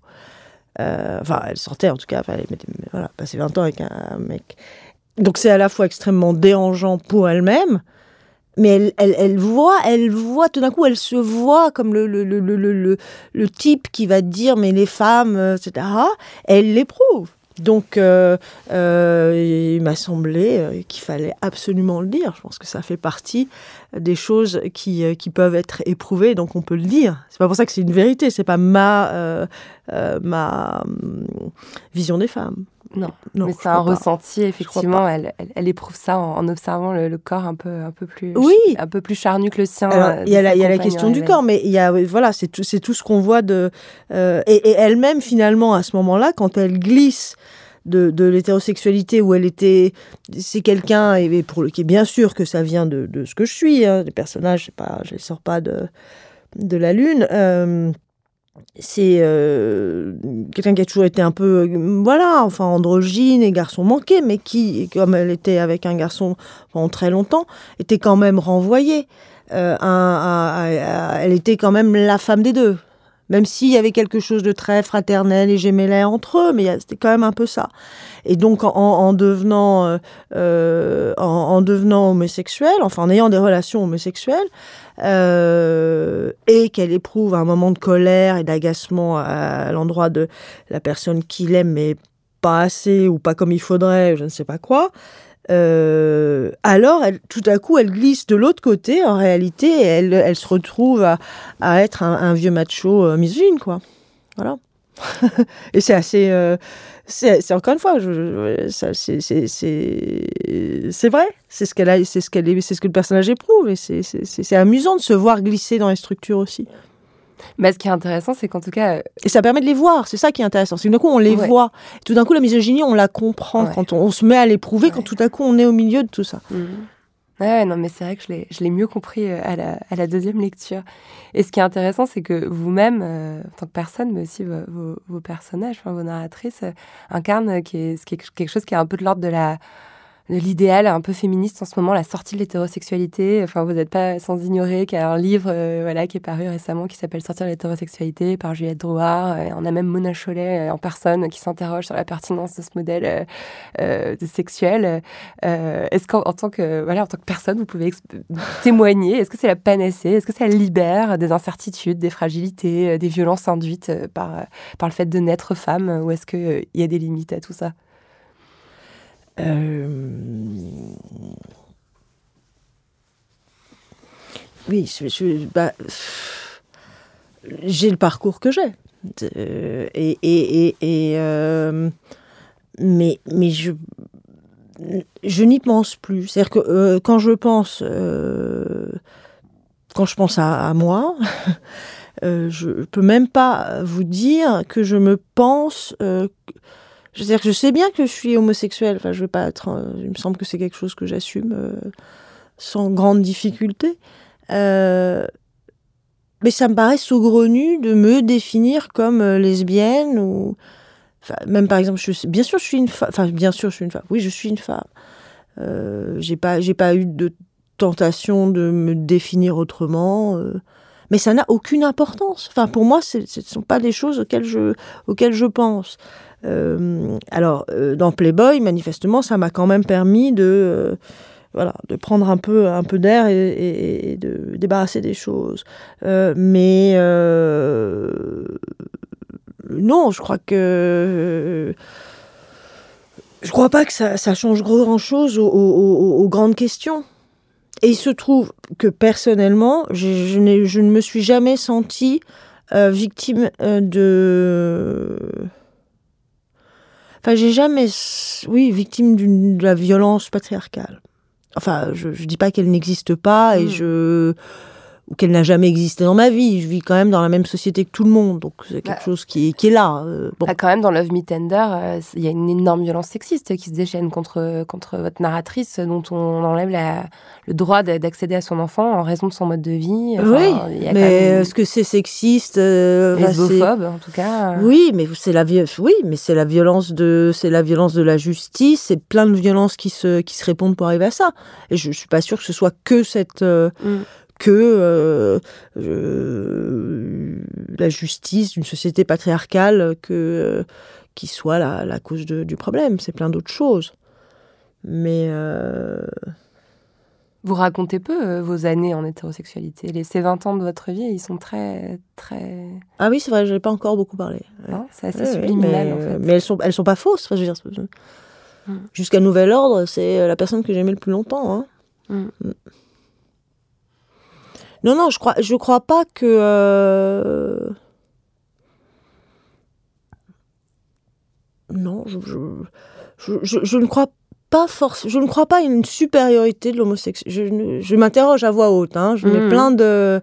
[SPEAKER 4] Euh, enfin, elle sortait en tout cas. elle voilà, passé 20 ans avec un mec. Donc c'est à la fois extrêmement dérangeant pour elle-même, mais elle, voit, elle voit, tout d'un coup, elle se voit comme le, type qui va dire, mais les femmes, euh, etc. Elle l'éprouve. Donc, euh, euh, il m'a semblé qu'il fallait absolument le dire. Je pense que ça fait partie des choses qui, peuvent être éprouvées, donc on peut le dire. C'est pas pour ça que c'est une vérité, c'est pas ma, ma hum, vision des femmes.
[SPEAKER 2] Non, mais c'est un ressenti, effectivement. Elle, elle, éprouve ça en, observant le, corps un peu, un, peu plus,
[SPEAKER 4] oui.
[SPEAKER 2] un peu plus charnu que le sien.
[SPEAKER 4] Il y, a la, y a la question du corps, mais il y a, voilà, c'est tout, tout ce qu'on voit de. Euh, et, et elle-même, finalement, à ce moment-là, quand elle glisse de, de l'hétérosexualité où elle était, c'est quelqu'un et pour le qui est bien sûr que ça vient de, de ce que je suis. Hein, les personnages, pas, je les sors pas de de la lune. Euh, c'est euh, quelqu'un qui a toujours été un peu, voilà, enfin androgyne et garçon manqué, mais qui, comme elle était avec un garçon pendant très longtemps, était quand même renvoyée. Euh, elle était quand même la femme des deux. Même s'il y avait quelque chose de très fraternel et gémellait entre eux, mais c'était quand même un peu ça. Et donc, en, devenant, euh, en, devenant homosexuelle, enfin en ayant des relations homosexuelles, euh, et qu'elle éprouve un moment de colère et d'agacement à, l'endroit de la personne qu'il aime, mais pas assez ou pas comme il faudrait, je ne sais pas quoi, euh, alors tout à coup elle glisse de l'autre côté en réalité elle, se retrouve à, être un, vieux macho euh, misogyne quoi. Voilà. <laughs> et c'est assez. euh, c'est encore une fois, c'est- vrai. C'est ce qu'elle a, c'est ce qu'elle est, c'est ce que le personnage éprouve. Et c'est amusant de se voir glisser dans les structures aussi.
[SPEAKER 2] Mais ce qui est intéressant, c'est qu'en tout cas, euh,
[SPEAKER 4] Et ça permet de les voir. C'est ça qui est intéressant. C'est que d'un coup on les
[SPEAKER 2] Ouais.
[SPEAKER 4] voit. Tout d'un coup la misogynie on la comprend
[SPEAKER 2] Ouais.
[SPEAKER 4] quand on, on se met à l'éprouver. Quand tout à coup on est au milieu de tout ça.
[SPEAKER 2] Ouais, non, mais c'est vrai que je l'ai, mieux compris euh, à la, à la deuxième lecture. Et ce qui est intéressant, c'est que vous-même, euh, en tant que personne, mais aussi vos, vos- vos personnages, enfin, vos narratrices, euh, incarnent euh, qui est, ce qui est quelque chose qui est un peu de l'ordre de la l'idéal un peu féministe en ce moment, la sortie de l'hétérosexualité. Enfin, vous n'êtes pas sans ignorer qu'il y a un livre euh, voilà, qui est paru récemment qui s'appelle Sortir de l'hétérosexualité par Juliette Drouard. Euh, on a même Mona Chollet euh, en personne qui s'interroge sur la pertinence de ce modèle euh, sexuel. Est-ce qu'en en tant que voilà en tant que personne, vous pouvez témoigner? Est-ce que c'est la panacée? Est-ce que ça libère des incertitudes, des fragilités, des violences induites par par le fait de naître femme? Ou est-ce qu'il y a des limites à tout ça?
[SPEAKER 4] Oui, je- bah, j'ai le parcours que j'ai. Euh, et et, et, euh, mais, mais je, je n'y pense plus. C'est-à-dire que euh, quand je pense, euh, quand je pense à, à moi, <laughs> euh, je peux même pas vous dire que je me pense. Je veux dire je sais bien que je suis homosexuelle. Enfin, je vais pas être. euh, il me semble que c'est quelque chose que j'assume euh, sans grande difficulté. Euh, mais ça me paraît saugrenu de me définir comme lesbienne ou. Enfin, même par exemple, bien sûr, je suis une femme. Enfin, bien sûr, je suis une femme. Oui, je suis une femme. J'ai pas, j'ai pas eu de tentation de me définir autrement. mais ça n'a aucune importance. Enfin, pour moi, ce ne sont pas des choses auxquelles je, auxquelles je pense. Euh, alors, euh, dans Playboy, manifestement, ça m'a quand même permis de, euh, voilà, de prendre un peu, un peu d'air et, et- et de débarrasser des choses. Mais non, je crois que je crois pas que ça, change grand chose aux, grandes questions. Et il se trouve que personnellement, je, ne me suis jamais sentie victime de. Enfin, j'ai jamais. Oui, victime d'une- de la violence patriarcale. Enfin, je, je dis pas qu'elle n'existe pas et
[SPEAKER 2] Mm.
[SPEAKER 4] je. Ou qu'elle n'a jamais existé dans ma vie. Je vis quand même dans la même société que tout le monde, donc c'est quelque
[SPEAKER 2] Bah.
[SPEAKER 4] chose qui est, qui est là. euh, bon.
[SPEAKER 2] Ah, quand même, dans Love Me Tender, euh, il y a une énorme violence sexiste qui se déchaîne contre, contre votre narratrice, dont on enlève la, le droit d'a- d'accéder à son enfant en raison de son mode de vie. Enfin,
[SPEAKER 4] oui,
[SPEAKER 2] y a
[SPEAKER 4] mais
[SPEAKER 2] même
[SPEAKER 4] est-ce que c'est sexiste euh,
[SPEAKER 2] lesbophobe, en tout cas.
[SPEAKER 4] Oui, mais c'est la vi- oui, mais c'est la violence de c'est la violence de la justice, c'est plein de violences qui se qui se répondent pour arriver à ça. Et je, je suis pas sûre que ce soit que cette euh,
[SPEAKER 2] Mm.
[SPEAKER 4] Que euh, euh, la justice d'une société patriarcale que euh, qui soit la, la cause de- du problème. C'est plein d'autres choses. Mais euh,
[SPEAKER 2] Vous racontez peu vos années en hétérosexualité. Les, ces 20 ans de votre vie, ils sont très. très...
[SPEAKER 4] ah oui, c'est vrai, j'ai pas encore beaucoup parlé. Ouais.
[SPEAKER 2] c'est assez
[SPEAKER 4] Ouais,
[SPEAKER 2] subliminal,
[SPEAKER 4] mais,
[SPEAKER 2] en fait.
[SPEAKER 4] mais elles sont elles sont pas fausses. Enfin, je veux dire, c'est-
[SPEAKER 2] Mm.
[SPEAKER 4] Jusqu'à nouvel ordre, c'est la personne que j'aimais le plus longtemps. hein.
[SPEAKER 2] Mm.
[SPEAKER 4] Mm. Non, non, je crois, je crois pas que. euh, Non, je, je, je, je- je ne crois pas force, je ne crois pas à une supériorité de l'homosexualité. Je, m'interroge à voix haute. Hein. Je mets
[SPEAKER 2] Mm.
[SPEAKER 4] plein de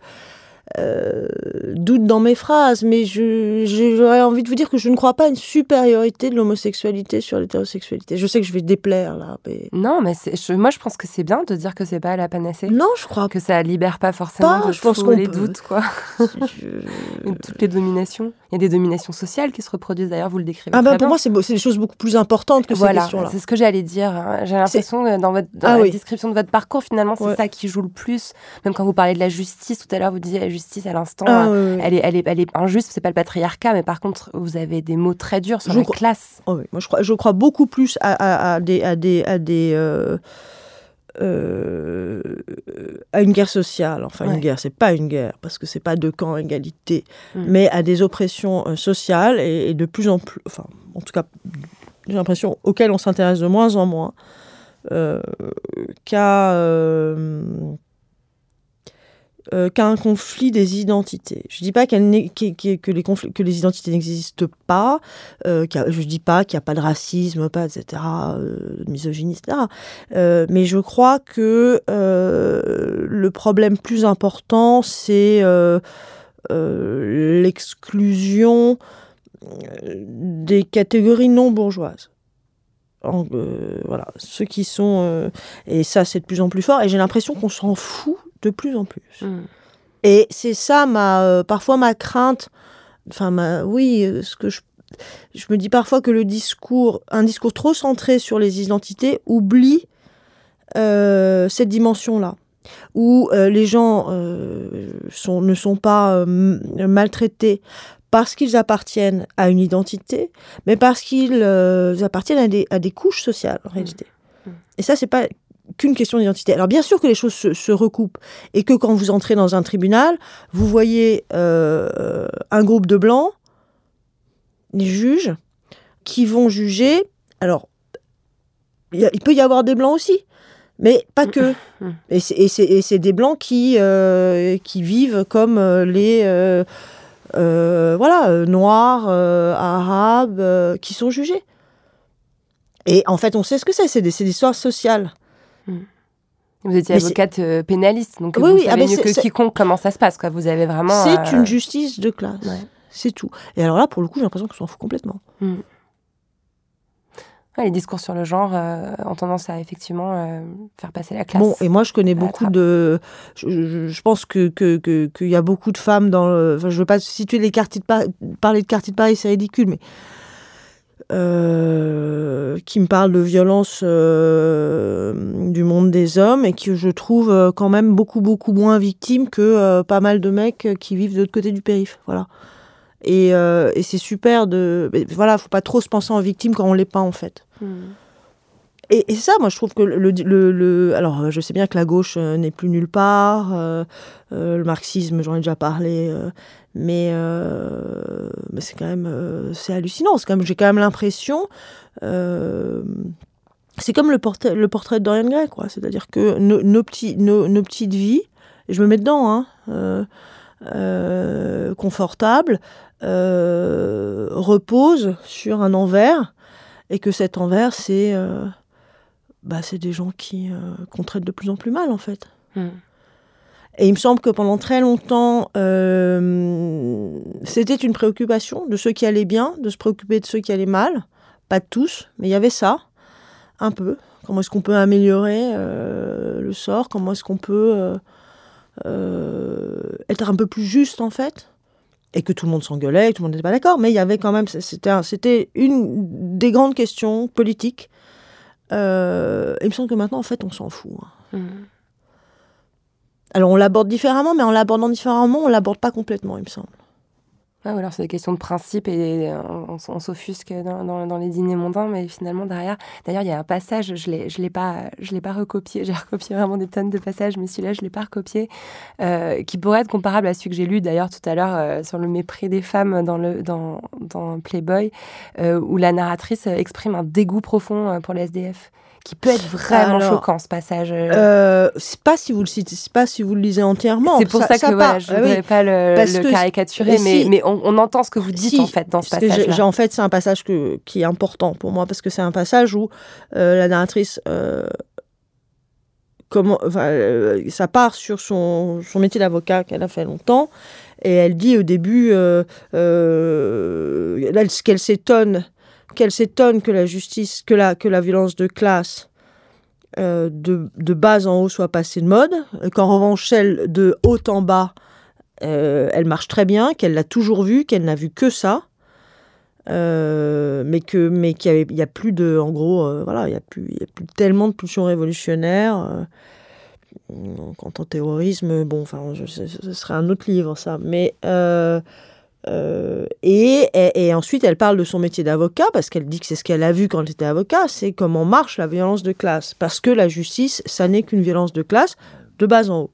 [SPEAKER 4] euh, doutes dans mes phrases, mais j'aurais envie de vous dire que je ne crois pas à une supériorité de l'homosexualité sur l'hétérosexualité. Je sais que je vais déplaire là, mais
[SPEAKER 2] Non, mais je- moi, je pense que c'est bien de dire que c'est pas la panacée.
[SPEAKER 4] non, je crois
[SPEAKER 2] Que ça libère pas forcément
[SPEAKER 4] Pas,
[SPEAKER 2] de
[SPEAKER 4] je pense
[SPEAKER 2] tous
[SPEAKER 4] qu'on
[SPEAKER 2] les
[SPEAKER 4] peut-
[SPEAKER 2] doutes, quoi. <laughs>
[SPEAKER 4] Je-
[SPEAKER 2] toutes les dominations. Il y a des dominations sociales qui se reproduisent d'ailleurs, vous le décrivez.
[SPEAKER 4] Ah
[SPEAKER 2] très
[SPEAKER 4] ben pour
[SPEAKER 2] bien.
[SPEAKER 4] moi, c'est des choses beaucoup plus importantes que ces
[SPEAKER 2] Voilà,
[SPEAKER 4] questions-là.
[SPEAKER 2] c'est ce que j'allais dire. hein. J'ai l'impression que dans, votre, dans
[SPEAKER 4] Ah
[SPEAKER 2] la
[SPEAKER 4] oui.
[SPEAKER 2] description de votre parcours, finalement, c'est
[SPEAKER 4] Ouais.
[SPEAKER 2] ça qui joue le plus. Même quand vous parlez de la justice, tout à l'heure, vous disiez la justice à l'instant,
[SPEAKER 4] Ah, oui.
[SPEAKER 2] elle, est, elle, est, elle est injuste, c'est pas le patriarcat, mais par contre, vous avez des mots très durs sur
[SPEAKER 4] Je
[SPEAKER 2] la
[SPEAKER 4] crois-
[SPEAKER 2] classe.
[SPEAKER 4] Oh oui, moi je crois, je crois beaucoup plus à, à- à des, à des, à des, euh, euh, à une guerre sociale. Enfin,
[SPEAKER 2] Ouais.
[SPEAKER 4] une guerre, c'est pas une guerre parce que c'est pas deux camps à égalité,
[SPEAKER 2] Mm.
[SPEAKER 4] mais à des oppressions euh, sociales et, et de plus en plus, enfin, en tout cas, j'ai l'impression, auquel on s'intéresse de moins en moins, euh, qu'à euh, qu'à conflit des identités. Je ne dis pas que, les que les identités n'existent pas, euh, je ne dis pas qu'il n'y a pas de racisme, pas, etc., euh, de misogynie, etc. Euh, mais je crois que euh, le problème plus important, c'est l'exclusion des catégories non bourgeoises. Voilà, ceux qui sont... et ça, c'est de plus en plus fort, et j'ai l'impression qu'on s'en fout de plus en plus.
[SPEAKER 2] Mm.
[SPEAKER 4] Et c'est ça, ma, euh, parfois ma crainte, enfin, ma, oui, euh, ce que je, je me dis parfois que le discours, un discours trop centré sur les identités oublie euh, cette dimension-là, où les gens sont, ne sont pas maltraités parce qu'ils appartiennent à une identité, mais parce qu'ils appartiennent à des, à des couches sociales, en réalité. Et ça, c'est pas qu'une question d'identité. Alors bien sûr que les choses se, recoupent et que quand vous entrez dans un tribunal, vous voyez euh, un groupe de blancs, des juges, qui vont juger. Alors, il peut y avoir des blancs aussi, mais pas que. Et c'est- des blancs qui, euh, qui vivent comme euh, les voilà, noirs, arabes, qui sont jugés. Et en fait, on sait ce que c'est, c'est des histoires sociales.
[SPEAKER 2] Vous étiez
[SPEAKER 4] Mais
[SPEAKER 2] avocate euh, pénaliste, donc
[SPEAKER 4] Oui,
[SPEAKER 2] vous
[SPEAKER 4] oui, ah,
[SPEAKER 2] savez mieux que quiconque comment ça se passe. Quoi. Vous avez vraiment.
[SPEAKER 4] C'est
[SPEAKER 2] euh,
[SPEAKER 4] une justice de classe. C'est tout. Et alors là, pour le coup, j'ai l'impression qu'on s'en fout complètement.
[SPEAKER 2] Mm. Ouais, les discours sur le genre euh, ont tendance à effectivement euh, faire passer la classe.
[SPEAKER 4] Bon, et moi, je connais beaucoup de. Je, je- je pense que que- que- qu'il y a beaucoup de femmes dans. Le... Enfin, je veux pas situer les quartiers de Paris. Parler de quartiers de Paris, c'est ridicule, mais. Euh, qui me parlent de violence euh, du monde des hommes et que je trouve euh, quand même beaucoup, beaucoup moins victimes que euh, pas mal de mecs qui vivent de l'autre côté du périph'. Voilà. Et, et c'est super de. mais Voilà, faut pas trop se penser en victime quand on l'est pas, en fait.
[SPEAKER 2] Mm.
[SPEAKER 4] Et, et ça, moi, je trouve que le, le, le- alors, je sais bien que la gauche euh, n'est plus nulle part. euh, euh, le marxisme, j'en ai déjà parlé, mais, euh, mais c'est quand même, euh, c'est hallucinant. C'est j'ai quand même l'impression. euh, c'est comme le portrait, le portrait de Dorian Gray, quoi. C'est-à-dire que nos, petits, nos, petites vies, et je me mets dedans, hein, euh, confortables, reposent sur un envers, et que cet envers, c'est bah, des gens qui qu'on traite de plus en plus mal, en fait.
[SPEAKER 2] Mm.
[SPEAKER 4] Et il me semble que pendant très longtemps, euh, c'était une préoccupation de ceux qui allaient bien, de se préoccuper de ceux qui allaient mal. Pas de tous, mais il y avait ça, un peu. Comment est-ce qu'on peut améliorer euh, le sort? Comment est-ce qu'on peut euh, euh, être un peu plus juste, en fait? Et que tout le monde s'engueulait, tout le monde n'était pas d'accord. Mais il y avait quand même, c'était un- c'était une des grandes questions politiques. Euh, il me semble que maintenant, en fait, on s'en fout. hein.
[SPEAKER 2] Mm.
[SPEAKER 4] Alors on l'aborde différemment, mais en l'abordant différemment, on l'aborde pas complètement, il me semble.
[SPEAKER 2] Ouais, ou alors c'est des questions de principe et on, s'offusque dans, les dîners mondains, mais finalement derrière, d'ailleurs il y a un passage, je je l'ai pas, je l'ai pas recopié, <laughs> j'ai recopié vraiment des tonnes de passages, mais celui-là je l'ai pas recopié, euh, qui pourrait être comparable à celui que j'ai lu d'ailleurs tout à l'heure euh, sur le mépris des femmes dans Playboy, euh, où la narratrice exprime un dégoût profond pour les SDF, qui peut être vraiment
[SPEAKER 4] Alors,
[SPEAKER 2] choquant ce passage. euh.
[SPEAKER 4] Euh, c'est pas si vous le citez, pas si vous le lisez entièrement.
[SPEAKER 2] C'est pour ça, que
[SPEAKER 4] part.
[SPEAKER 2] voilà, je ne
[SPEAKER 4] Ah
[SPEAKER 2] voudrais
[SPEAKER 4] oui.
[SPEAKER 2] pas le, le caricaturer,
[SPEAKER 4] mais
[SPEAKER 2] mais,
[SPEAKER 4] si.
[SPEAKER 2] mais on, on entend ce que vous dites
[SPEAKER 4] Si,
[SPEAKER 2] en fait dans ce
[SPEAKER 4] j'ai- en fait, c'est un passage que, qui est important pour moi parce que c'est un passage où euh, la narratrice, euh, comment, enfin, euh, ça part sur son, son métier d'avocat qu'elle a fait longtemps et elle dit au début euh, euh, elle- qu'elle s'étonne, qu'elle s'étonne que la justice, que la, violence de classe euh, de, de bas en haut soit passée de mode, qu'en revanche celle de haut en bas euh, elle marche très bien, qu'elle l'a toujours vue, qu'elle n'a vu que ça, euh, mais que mais qu'il y avait- il y a plus de, en gros, euh, voilà, il y a plus, y a plus tellement de pulsions révolutionnaires. euh, quant au terrorisme, bon, enfin, ce serait un autre livre, ça. Mais euh, et, ensuite, elle parle de son métier d'avocat parce qu'elle dit que c'est ce qu'elle a vu quand elle était avocat, c'est comment marche la violence de classe. Parce que la justice, ça n'est qu'une violence de classe de bas en haut.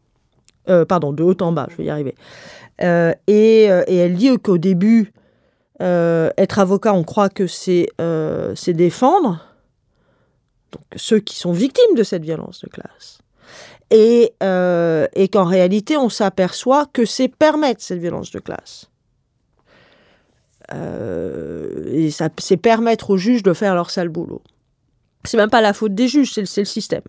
[SPEAKER 4] Euh, pardon, de haut en bas, je vais y arriver. Euh, et, elle dit qu'au début, être avocat, on croit que c'est défendre donc, ceux qui sont victimes de cette violence de classe. Et qu'en réalité, on s'aperçoit que c'est permettre cette violence de classe. Euh, et ça, c'est permettre aux juges de faire leur sale boulot. C'est même pas la faute des juges, c'est le, système.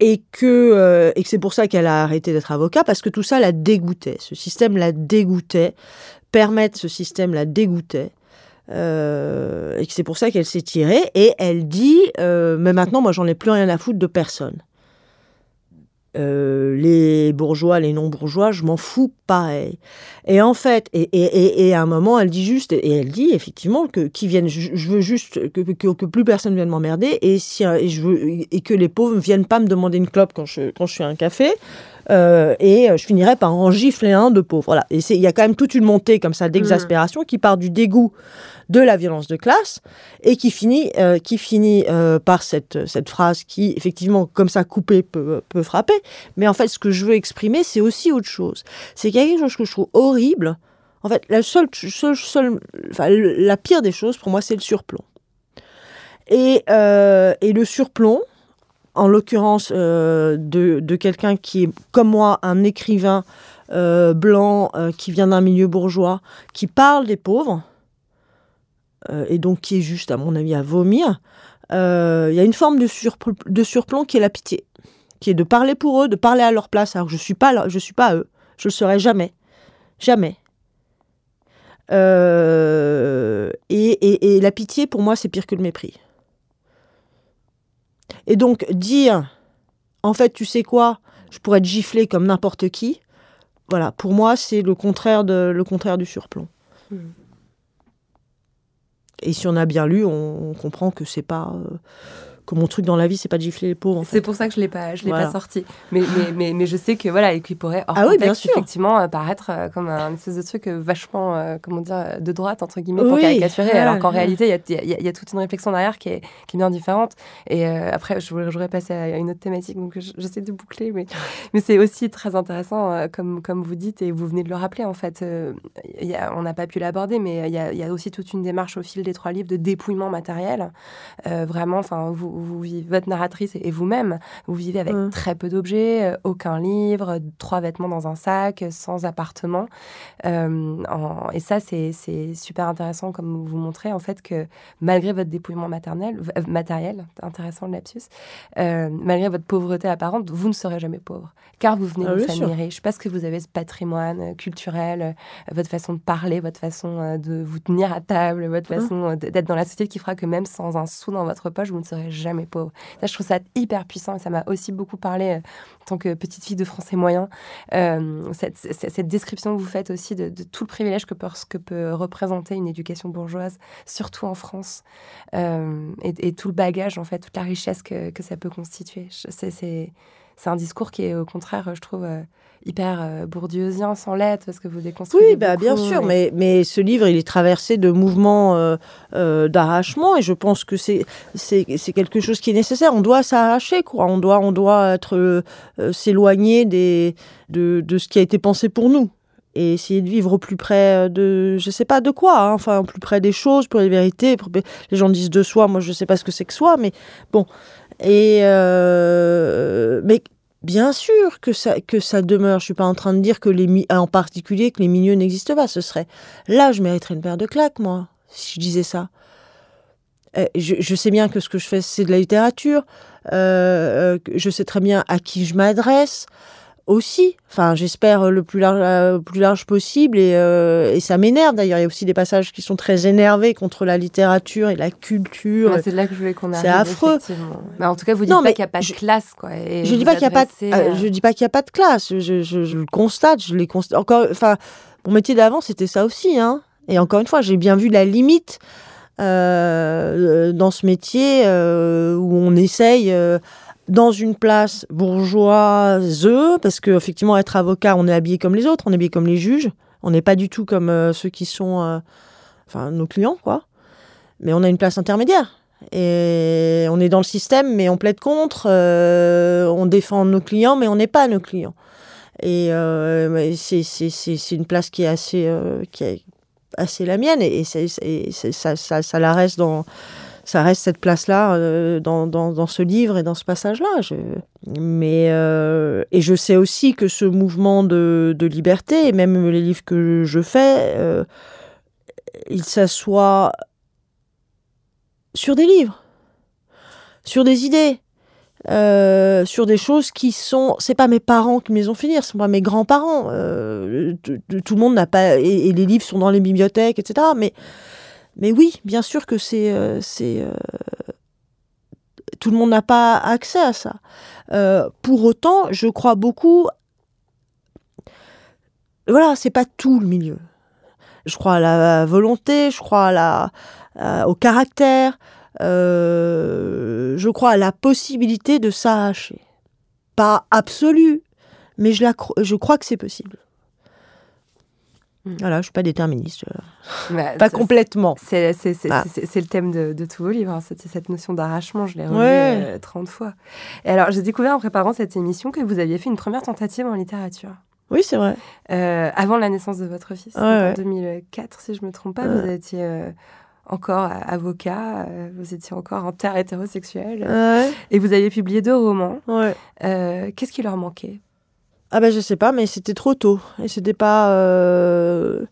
[SPEAKER 4] Et que, euh, et que c'est pour ça qu'elle a arrêté d'être avocat, parce que tout ça la dégoûtait. Ce système la dégoûtait. Permettre ce système la dégoûtait. Euh, et que c'est pour ça qu'elle s'est tirée. Et elle dit, mais maintenant, moi, j'en ai plus rien à foutre de personne. Euh, les bourgeois, les non-bourgeois, je m'en fous pareil. Et en fait, et, et, et, à un moment, elle dit juste, et elle dit effectivement que qui viennent, je, veux juste que, que, plus personne vienne m'emmerder, et si et je et que les pauvres ne viennent pas me demander une clope quand je quand je suis à un café. Euh, et je finirai par en gifler un de pauvre. Voilà. Et il y a quand même toute une montée comme ça d'exaspération mmh. qui part du dégoût de la violence de classe et qui finit, euh, qui finit euh, par cette, cette phrase qui, effectivement, comme ça, coupée, peut, peut frapper. Mais en fait, ce que je veux exprimer, c'est aussi autre chose. C'est qu'il y a quelque chose que je trouve horrible. En fait, la, seule, seule, seule, enfin, la pire des choses, pour moi, c'est le surplomb. Et, euh, et le surplomb, en l'occurrence euh, de, de quelqu'un qui est, comme moi, un écrivain euh, blanc euh, qui vient d'un milieu bourgeois, qui parle des pauvres, et donc qui est juste, à mon avis, à vomir, il y a une forme de, surpl de surplomb qui est la pitié, qui est de parler pour eux, de parler à leur place, alors je ne suis, pas, je suis pas eux, je ne le serai jamais, jamais. Et, et, et la pitié, pour moi, c'est pire que le mépris. Et donc dire, en fait, tu sais quoi, je pourrais te gifler comme n'importe qui, voilà, pour moi, c'est le contraire, de, le contraire du surplomb. Mmh. Et si on a bien lu, on, on comprend que c'est pas. Euh, que mon truc dans la vie, c'est pas de gifler les pauvres. En
[SPEAKER 2] fait. C'est pour ça que je l'ai pas, je l'ai voilà. pas sorti. Mais, mais, mais, mais, je sais que voilà, et qu'il pourrait hors
[SPEAKER 4] ah
[SPEAKER 2] contexte,
[SPEAKER 4] oui, bien sûr.
[SPEAKER 2] effectivement euh, paraître euh, comme un espèce de truc euh, vachement, euh, comment dire, de droite entre guillemets pour oui, caricaturer, voilà, alors qu'en réalité, il y, y, y a, toute une réflexion derrière qui est, qui est bien différente. Et après, je voudrais passer à une autre thématique, donc j'essaie de boucler, mais, mais c'est aussi très intéressant, comme, comme vous dites, et vous venez de le rappeler, en fait. Y a, on n'a pas pu l'aborder, mais il y a, y a, aussi toute une démarche au fil des trois livres de dépouillement matériel. vraiment, enfin, vous, vous, votre narratrice et vous-même, vous vivez avec mmh. très peu d'objets, euh, aucun livre, trois vêtements dans un sac, sans appartement. Euh, en, et ça, c'est super intéressant, comme vous montrez, en fait, que malgré votre dépouillement maternel, euh, matériel, intéressant le lapsus, euh, malgré votre pauvreté apparente, vous ne serez jamais pauvre, car vous venez ah, d'une famille riche, parce que vous avez ce patrimoine euh, culturel, euh, votre façon de parler, votre façon de vous tenir à table, votre mmh. façon d'être dans la société qui fera que même sans un sou dans votre poche, vous ne serez jamais pauvre. Ça, je trouve ça hyper puissant et ça m'a aussi beaucoup parlé euh, en tant que petite fille de français moyen. Euh, cette, description que vous faites aussi de, tout le privilège que peut, représenter une éducation bourgeoise, surtout en France, euh, et, tout le bagage, en fait, toute la richesse que, ça peut constituer. Un discours qui est au contraire, je trouve, euh, hyper euh, bourdieusien sans lettres parce que vous déconstruisez.
[SPEAKER 4] Oui, bah, bien sûr, mais... mais... Mais, ce livre, il est traversé de mouvements euh, euh, d'arrachement et je pense que c'est quelque chose qui est nécessaire. On doit s'arracher, quoi. On doit, on doit être euh, s'éloigner des de, de ce qui a été pensé pour nous et essayer de vivre au plus près de je sais pas de quoi hein, enfin au plus près des choses pour les vérités pour... les gens disent de soi moi je sais pas ce que c'est que soi mais bon et euh... mais Bien sûr que ça, que ça demeure. Je suis pas en train de dire que les en particulier que les milieux n'existent pas. Ce serait là, je mériterais une paire de claques, moi, si je disais ça. Euh, je, je, sais bien que ce que je fais, c'est de la littérature. Euh, je sais très bien à qui je m'adresse aussi. Enfin, j'espère le plus large, euh, plus large possible et, euh, et ça m'énerve d'ailleurs. Il y a aussi des passages qui sont très énervés contre la littérature et la culture.
[SPEAKER 2] Ouais, c'est là que je voulais qu'on arrive.
[SPEAKER 4] C'est affreux.
[SPEAKER 2] Mais en tout cas, vous dites non, pas qu'il n'y a pas de classe, quoi. Et
[SPEAKER 4] je dis pas qu'il y a pas. De, euh... je dis pas qu'il y a pas de classe. Je, je, je le constate. Je les constate. Encore, enfin, mon métier d'avant, c'était ça aussi, hein. Et encore une fois, j'ai bien vu la limite. Euh, dans ce métier euh, où on essaye euh, dans une place bourgeoise, parce que effectivement être avocat, on est habillé comme les autres, on est habillé comme les juges, on n'est pas du tout comme euh, ceux qui sont, euh, enfin nos clients quoi. Mais on a une place intermédiaire et on est dans le système, mais on plaide contre, euh, on défend nos clients, mais on n'est pas nos clients. Et c'est une place qui est assez, qui est, c'est la mienne et, c'est, ça, ça, ça, la reste dans ça reste cette place-là euh, dans, dans, ce livre et dans ce passage-là. Mais euh, et je sais aussi que ce mouvement de, liberté, et même les livres que je fais, euh, il s'assoit sur des livres, sur des idées. Euh, sur des choses qui sont c'est pas mes parents qui me les ont fait lire, ce sont pas mes grands-parents. Tout le monde n'a pas et, et, les livres sont dans les bibliothèques, etc. Mais mais oui, bien sûr que c'est. Euh, euh, tout le monde n'a pas accès à ça. Euh, pour autant, je crois beaucoup. Voilà, c'est pas tout le milieu. Je crois à la volonté, je crois à la, au caractère, je crois à la possibilité de s'arracher. Pas absolu, mais je crois que c'est possible. Mm. Voilà, je suis pas déterministe. Bah, <laughs> pas complètement.
[SPEAKER 2] C'est ah. le thème de, de, tous vos livres, hein, cette, cette notion d'arrachement. Je l'ai relu 30 euh, fois. Et alors, j'ai découvert en préparant cette émission que vous aviez fait une première tentative en littérature.
[SPEAKER 4] Oui, c'est vrai.
[SPEAKER 2] Euh, avant la naissance de votre fils, en 2004, si je me trompe pas, vous étiez euh, encore avocat, vous étiez encore en terre hétérosexuelle, et vous aviez publié deux romans. Qu'est-ce qui leur manquait?
[SPEAKER 4] Ah ben je sais pas, mais c'était trop tôt. Et c'était pas... Euh,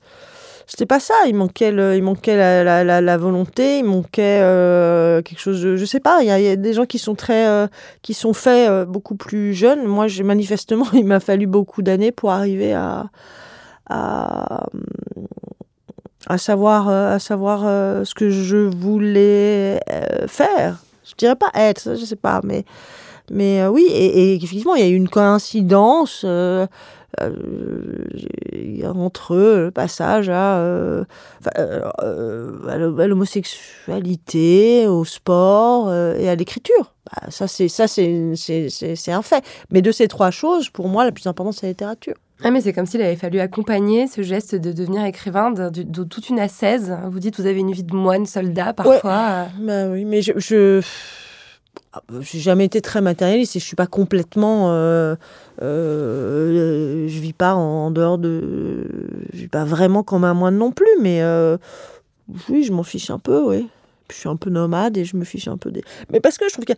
[SPEAKER 4] c'était pas ça. Il manquait, il manquait la, la, la, volonté, il manquait euh, quelque chose de... Je sais pas, il y, a des gens qui sont très... Euh, qui sont faits beaucoup plus jeunes. Moi, manifestement, <laughs> il m'a fallu beaucoup d'années pour arriver à... à à savoir, à savoir ce que je voulais faire. Je dirais pas être, je sais pas, mais mais euh, oui, et, effectivement, il y a eu une coïncidence euh, euh, entre le passage à, à l'homosexualité, au sport et à l'écriture. Bah, ça, c'est ça, c'est un fait. Mais de ces trois choses, pour moi, la plus importante, c'est la littérature.
[SPEAKER 2] Ah, mais c'est comme s'il avait fallu accompagner ce geste de devenir écrivain de, toute une ascèse. Vous dites, vous avez une vie de moine, soldat, parfois.
[SPEAKER 4] Bah oui, mais je... je j'ai jamais été très matérialiste et je suis pas complètement euh, euh, je vis pas en, dehors de je vis pas vraiment comme un moine non plus mais euh, oui je m'en fiche un peu oui. Je suis un peu nomade et je me fiche un peu des mais parce que je trouve que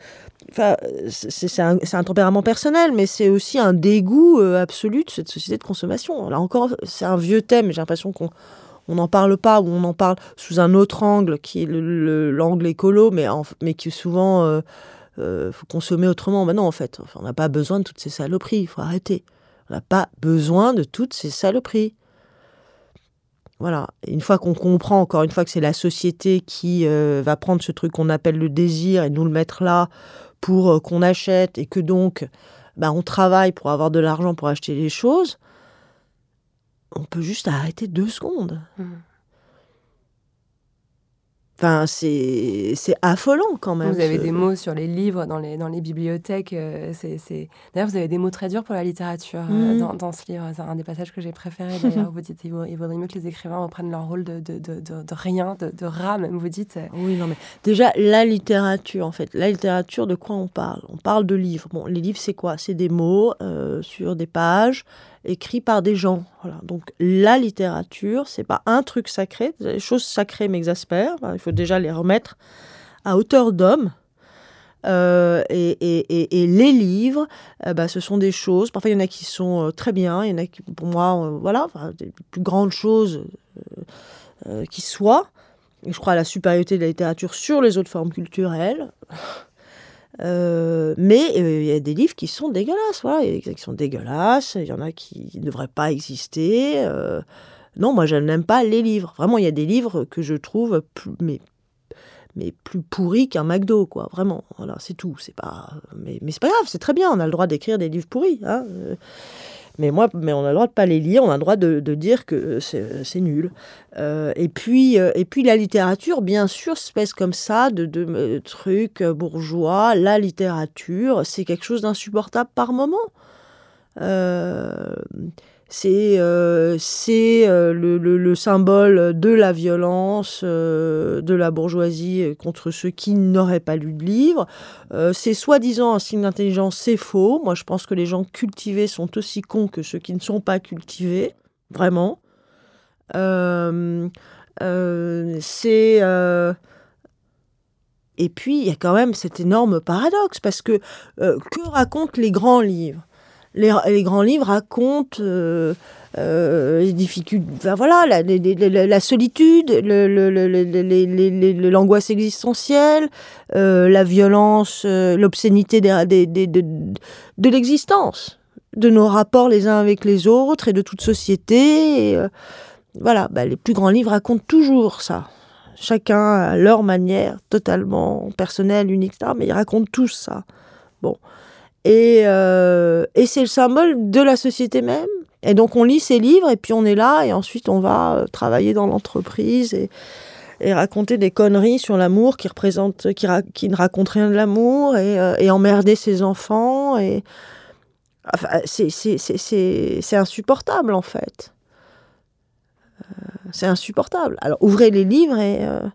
[SPEAKER 4] enfin c'est un, un, tempérament personnel mais c'est aussi un dégoût absolu de cette société de consommation. Là encore c'est un vieux thème j'ai l'impression qu'on on n'en parle pas ou on en parle sous un autre angle qui est l'angle écolo mais mais qui souvent euh, faut consommer autrement. Maintenant, en fait, on n'a pas besoin de toutes ces saloperies. Il faut arrêter. On n'a pas besoin de toutes ces saloperies. Voilà. une fois qu'on comprend, encore une fois, que c'est la société qui euh, va prendre ce truc qu'on appelle le désir et nous le mettre là pour euh, qu'on achète et que donc bah, on travaille pour avoir de l'argent pour acheter les choses, on peut juste arrêter deux secondes. Mmh. Enfin, c'est affolant quand même.
[SPEAKER 2] Vous avez des mots sur les livres dans les, dans les bibliothèques. Euh, c'est D'ailleurs, vous avez des mots très durs pour la littérature euh, mmh. dans, ce livre. C'est un des passages que j'ai préféré. D'ailleurs, vous dites il vaudrait mieux que les écrivains reprennent leur rôle de, de, de, de rien, de, de rat, même, vous dites.
[SPEAKER 4] Oui, non, mais déjà, la littérature, en fait. La littérature, de quoi on parle? On parle de livres. Bon, les livres, c'est quoi? C'est des mots euh, sur des pages écrit par des gens. Voilà. Donc la littérature, c'est pas un truc sacré. Les choses sacrées m'exaspèrent. il faut déjà les remettre à hauteur d'homme. Euh, et, les livres, bah, ce sont des choses. Parfois, il y en a qui sont euh, très bien. Il y en a qui, pour moi, voilà, des plus grandes choses qui soient. Je crois à la supériorité de la littérature sur les autres formes culturelles. Euh, mais euh, il y a des livres qui sont dégueulasses, voilà, il y des sont dégueulasses, il y en a qui ne devraient pas exister. Euh. non, moi je n'aime pas les livres. Vraiment, il y a des livres que je trouve plus, mais, mais plus pourris qu'un McDo, quoi. Vraiment, voilà, c'est tout. C'est pas, mais, mais c'est pas grave, c'est très bien. On a le droit d'écrire des livres pourris. Hein. Mais moi, mais on a le droit de pas les lire, on a le droit de, de dire que c'est nul. Euh, et puis, euh, et puis la littérature, bien sûr, espèce comme ça de, de, de trucs bourgeois. La littérature, c'est quelque chose d'insupportable par moment. Euh, c'est euh, euh, le, le, le, symbole de la violence euh, de la bourgeoisie contre ceux qui n'auraient pas lu de livre. C'est soi-disant un signe d'intelligence, c'est faux. Moi, je pense que les gens cultivés sont aussi cons que ceux qui ne sont pas cultivés, vraiment. C'est et puis il y a quand même cet énorme paradoxe parce que que racontent les grands livres? Les, grands livres racontent les difficultés, voilà, la, solitude, l'angoisse existentielle, la violence, l'obscénité de, de l'existence de nos rapports les uns avec les autres et de toute société. Euh, voilà, bah, les plus grands livres racontent toujours ça. Chacun à leur manière, totalement personnelle, unique, mais ils racontent tous ça. Bon. Et, euh, et c'est le symbole de la société même. Et donc on lit ces livres et puis on est là et ensuite on va euh, travailler dans l'entreprise et, raconter des conneries sur l'amour qui représente, qui, ne racontent rien de l'amour et, et emmerder ses enfants et c'est insupportable en fait. Euh, c'est insupportable. Alors ouvrez les livres et, euh,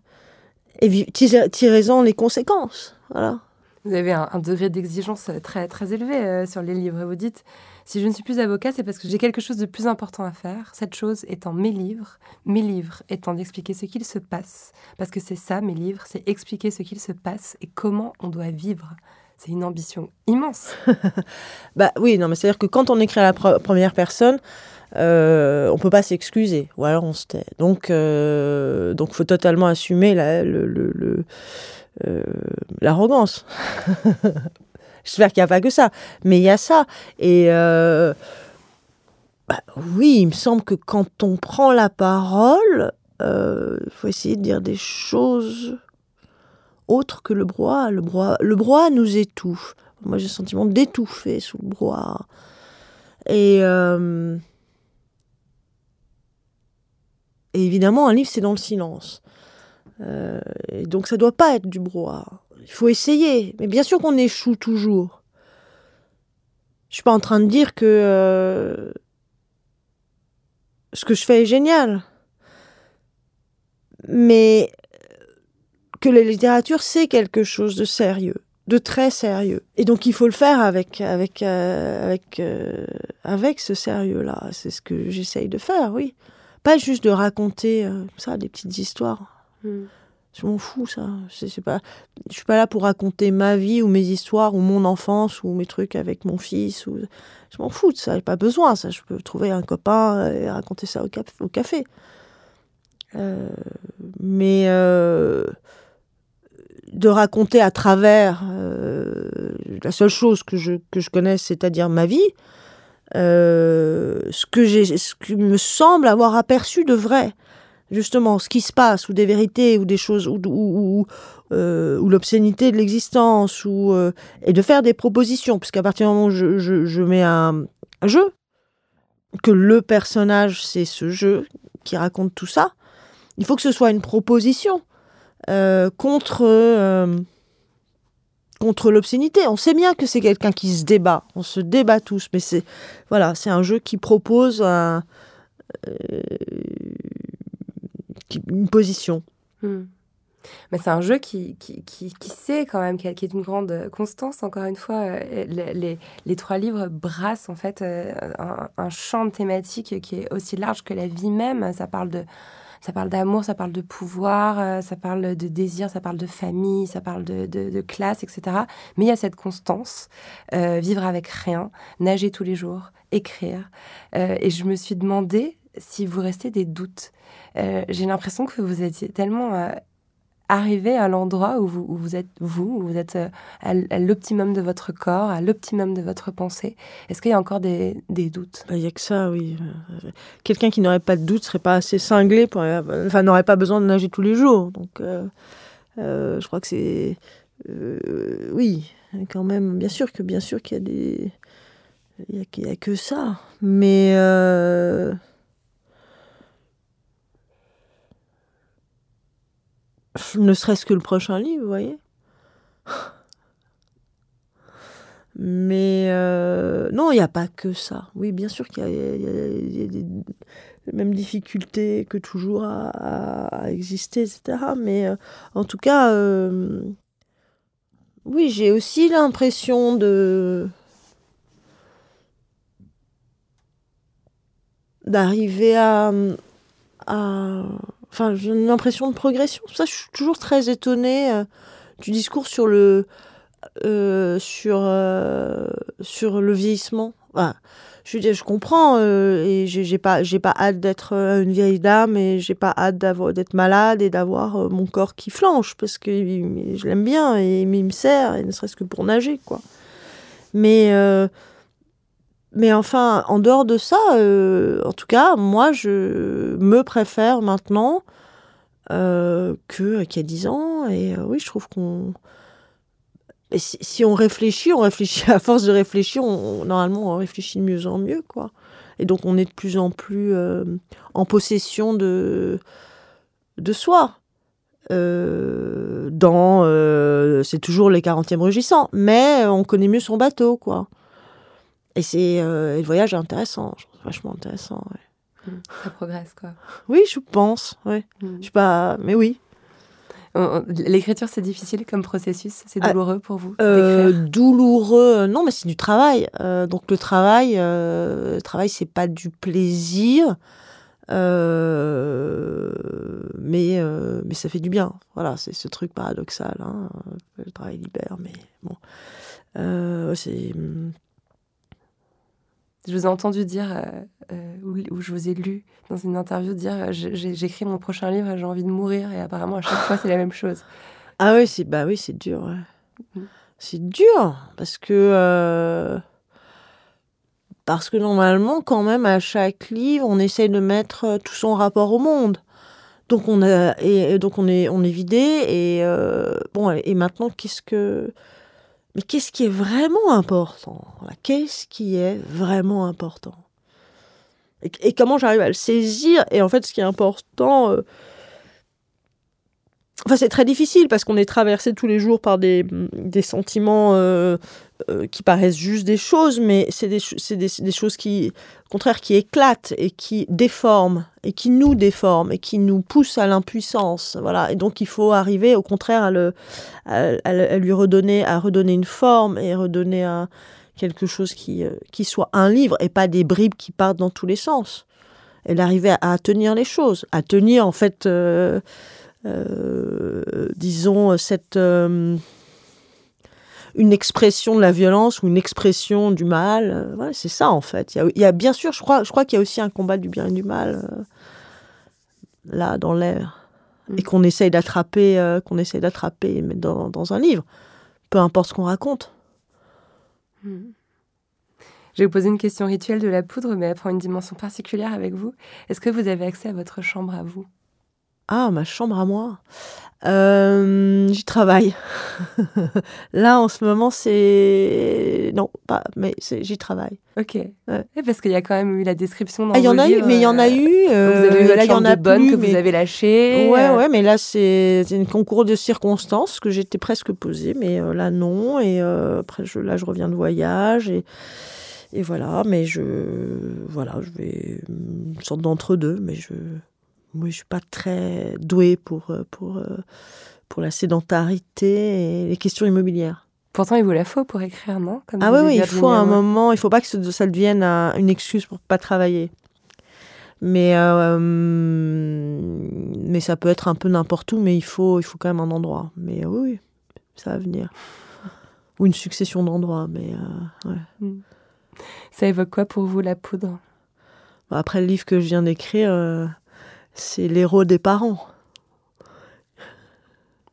[SPEAKER 4] et tirez-en les conséquences. Voilà.
[SPEAKER 2] Vous avez un, degré d'exigence très, très élevé euh, sur les livres. Vous dites, si je ne suis plus avocat, c'est parce que j'ai quelque chose de plus important à faire. Cette chose étant mes livres, mes livres étant d'expliquer ce qu'il se passe. Parce que c'est ça, mes livres, c'est expliquer ce qu'il se passe et comment on doit vivre c'est une ambition immense. <laughs>
[SPEAKER 4] bah oui, non, mais c'est-à-dire que quand on écrit à la première personne, euh, on peut pas s'excuser, ou alors on se tait. Donc, euh, faut totalement assumer la, le, euh, l'arrogance. <laughs> J'espère qu'il n'y a pas que ça, mais il y a ça. Et euh, bah, oui, il me semble que quand on prend la parole, il faut essayer de dire des choses autre que le brouhaha. Le brouhaha, le nous étouffe. Moi, j'ai le sentiment d'étouffer sous le brouhaha. Et, euh, et évidemment, un livre, c'est dans le silence. Euh, et donc, ça doit pas être du brouhaha. Il faut essayer. Mais bien sûr qu'on échoue toujours. Je suis pas en train de dire que euh, ce que je fais est génial. Mais que la littérature, c'est quelque chose de sérieux, de très sérieux. Et donc il faut le faire avec, avec, euh, avec, ce sérieux-là. C'est ce que j'essaye de faire, oui. Pas juste de raconter ça, des petites histoires. Hmm. Je m'en fous, ça. Je pas. Suis pas là pour raconter ma vie ou mes histoires ou mon enfance ou mes trucs avec mon fils. Je m'en fous de ça. J'ai pas besoin. Ça, je peux trouver un copain et raconter ça au, café. mais de raconter à travers euh, la seule chose que je, que je connaisse, c'est-à-dire ma vie, euh, ce, que j'ai, ce qui me semble avoir aperçu de vrai. Justement, ce qui se passe, ou des vérités, ou des choses, ou, euh, l'obscénité de l'existence, ou, et de faire des propositions, puisqu'à partir du moment où je, mets un, jeu, que le personnage, c'est ce jeu qui raconte tout ça, il faut que ce soit une proposition. Euh, contre, euh, l'obscénité. On sait bien que c'est quelqu'un qui se débat. On se débat tous, mais c'est c'est un jeu qui propose un, euh, une position.
[SPEAKER 2] Hmm. Mais c'est un jeu qui, qui, qui, sait quand même, qui, est d'une grande constance. Encore une fois, les, les, trois livres brassent en fait un, un, champ de thématiques qui est aussi large que la vie même. Ça parle de, ça parle d'amour, ça parle de pouvoir, euh, ça parle de désir, ça parle de famille, ça parle de, de, classe, etc. Mais il y a cette constance, euh, vivre avec rien, nager tous les jours, écrire. Euh, et je me suis demandé si vous restez des doutes. J'ai l'impression que vous étiez tellement arriver à l'endroit où vous, êtes vous, où vous êtes euh, à, l'optimum de votre corps, à l'optimum de votre pensée Est-ce qu'il y a encore des, doutes?
[SPEAKER 4] Bah, Il n'y a que ça, oui. Quelqu'un qui n'aurait pas de doute serait pas assez cinglé, enfin n'aurait pas besoin de nager tous les jours. Donc, euh, euh, je crois que c'est, oui, quand même. Bien sûr que, bien sûr qu'il y a des, il n'y a, que ça, mais ne serait-ce que le prochain livre, vous voyez. Mais euh, non, il n'y a pas que ça. Oui, bien sûr qu'il y, a des mêmes difficultés que toujours à, exister, etc. Mais euh, en tout cas, euh, oui, j'ai aussi l'impression de d'arriver à, enfin, j'ai une impression de progression. Ça, je suis toujours très étonnée euh, du discours sur le, euh, sur, euh, sur le vieillissement. je, je comprends et j'ai pas, j'ai pas hâte d'être une vieille dame et j'ai pas hâte d'être malade et d'avoir mon corps qui flanche parce que je l'aime bien et il me sert, et ne serait-ce que pour nager, quoi. Mais mais enfin, en dehors de ça, euh, en tout cas, moi, je me préfère maintenant euh, que qu'il y a dix ans. Et euh, oui, je trouve qu'on. Si, on réfléchit, on réfléchit <laughs> à force de réfléchir, normalement, on réfléchit de mieux en mieux, quoi. Et donc, on est de plus en plus en possession de, de soi. dans, c'est toujours les 40e rugissants, mais on connaît mieux son bateau, quoi. Et c'est euh, le voyage est intéressant, je trouve vachement intéressant.
[SPEAKER 2] Mmh, ça progresse quoi.
[SPEAKER 4] Oui, je pense. Ouais. Mmh. Je sais pas, mais oui.
[SPEAKER 2] L'écriture, c'est difficile comme processus? C'est ah, douloureux pour vous
[SPEAKER 4] euh, Douloureux, non, mais c'est du travail. Euh, donc le travail, le travail, c'est pas du plaisir, mais mais ça fait du bien. Voilà, c'est ce truc paradoxal. Hein. Le travail libère, mais bon, c'est
[SPEAKER 2] je vous ai entendu dire, euh, euh, ou, je vous ai lu dans une interview dire euh, j'écris mon prochain livre, j'ai envie de mourir, et apparemment à chaque fois c'est la même chose.
[SPEAKER 4] Ah oui, c'est bah oui, c'est dur. Mm. C'est dur parce que parce que normalement, quand même, à chaque livre, on essaye de mettre tout son rapport au monde. Donc on a et, donc on est on est vidé et bon et maintenant qu'est-ce que mais qu'est-ce qui est vraiment important? Qu'est-ce qui est vraiment important? Et, comment j'arrive à le saisir? Et en fait, ce qui est important, euh, enfin, c'est très difficile parce qu'on est traversé tous les jours par des, des sentiments euh, euh, qui paraissent juste des choses, mais c'est des, des, des, choses qui, au contraire, qui éclatent et qui déforment et qui nous déforment et qui nous poussent à l'impuissance. Voilà. Et donc, il faut arriver, au contraire, à, le, à, lui redonner, à redonner une forme et redonner quelque chose qui, euh, qui soit un livre et pas des bribes qui partent dans tous les sens. Et d'arriver à, tenir les choses, à tenir, en fait, euh, disons, cette une expression de la violence ou une expression du mal. Euh, c'est ça en fait. Il y, a, bien sûr, je crois, je crois qu'il y a aussi un combat du bien et du mal euh, là dans l'air mm. et qu'on essaye d'attraper, euh, qu'on essaye d'attraper, mais dans, dans, un livre, peu importe ce qu'on raconte.
[SPEAKER 2] Mm. Je vais vous poser une question rituelle de la poudre, mais elle prend une dimension particulière avec vous. Est-ce que vous avez accès à votre chambre à vous?
[SPEAKER 4] Ah, ma chambre à moi. Euh, j'y travaille. <laughs> Là, en ce moment, c'est. Non, pas, mais j'y travaille.
[SPEAKER 2] Ok. parce qu'il y a quand même eu la description dans
[SPEAKER 4] ah, Il y en a eu, mais il y en a eu. vous
[SPEAKER 2] avez eu euh, là, il y en a bonne que vous avez lâché.
[SPEAKER 4] Ouais, ouais, mais là, c'est un concours de circonstances que j'étais presque posée, mais euh, là, non. Et après, je, là, je reviens de voyage et. Et voilà, mais je, voilà, je vais une sorte d'entre-deux, mais je, moi, je suis pas très douée pour, euh, pour, euh, pour la sédentarité et les questions immobilières.
[SPEAKER 2] Pourtant, il vous la faut pour écrire, non?
[SPEAKER 4] Ah oui, oui, il faut un moment, il faut pas que ça devienne une excuse pour pas travailler. Mais, euh, mais ça peut être un peu n'importe où, mais il faut, il faut quand même un endroit. Mais oui, ça va venir. Ou une succession d'endroits, mais ouais. Hmm.
[SPEAKER 2] Ça évoque quoi pour vous, la poudre?
[SPEAKER 4] Après le livre que je viens d'écrire, c'est l'héros des parents.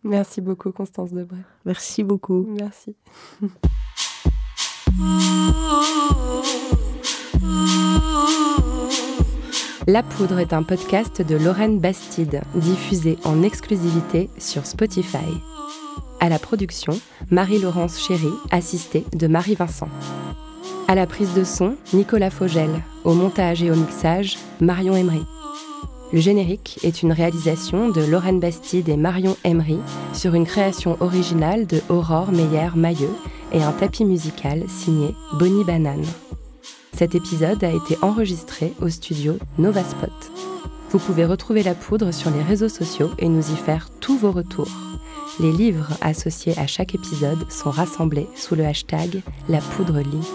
[SPEAKER 2] Merci beaucoup, Constance Debray.
[SPEAKER 4] Merci beaucoup.
[SPEAKER 2] Merci. La Poudre est un podcast de Lorraine Bastide, diffusé en exclusivité sur Spotify. À la production, Marie-Laurence Chéry, assistée de Marie-Vincent. À la prise de son, Nicolas Fogel. Au montage et au mixage, Marion Emery. Le générique est une réalisation de Lorraine Bastide et Marion Emery sur une création originale de Aurore Meyer-Mailleux et un tapis musical signé Bonnie Banane. Cet épisode a été enregistré au studio Novaspot. Vous pouvez retrouver la poudre sur les réseaux sociaux et nous y faire tous vos retours. Les livres associés à chaque épisode sont rassemblés sous le hashtag La Poudre Lit.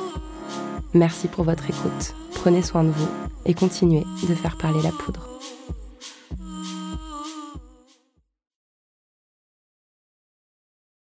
[SPEAKER 2] Merci pour votre écoute, prenez soin de vous et continuez de faire parler la poudre. you.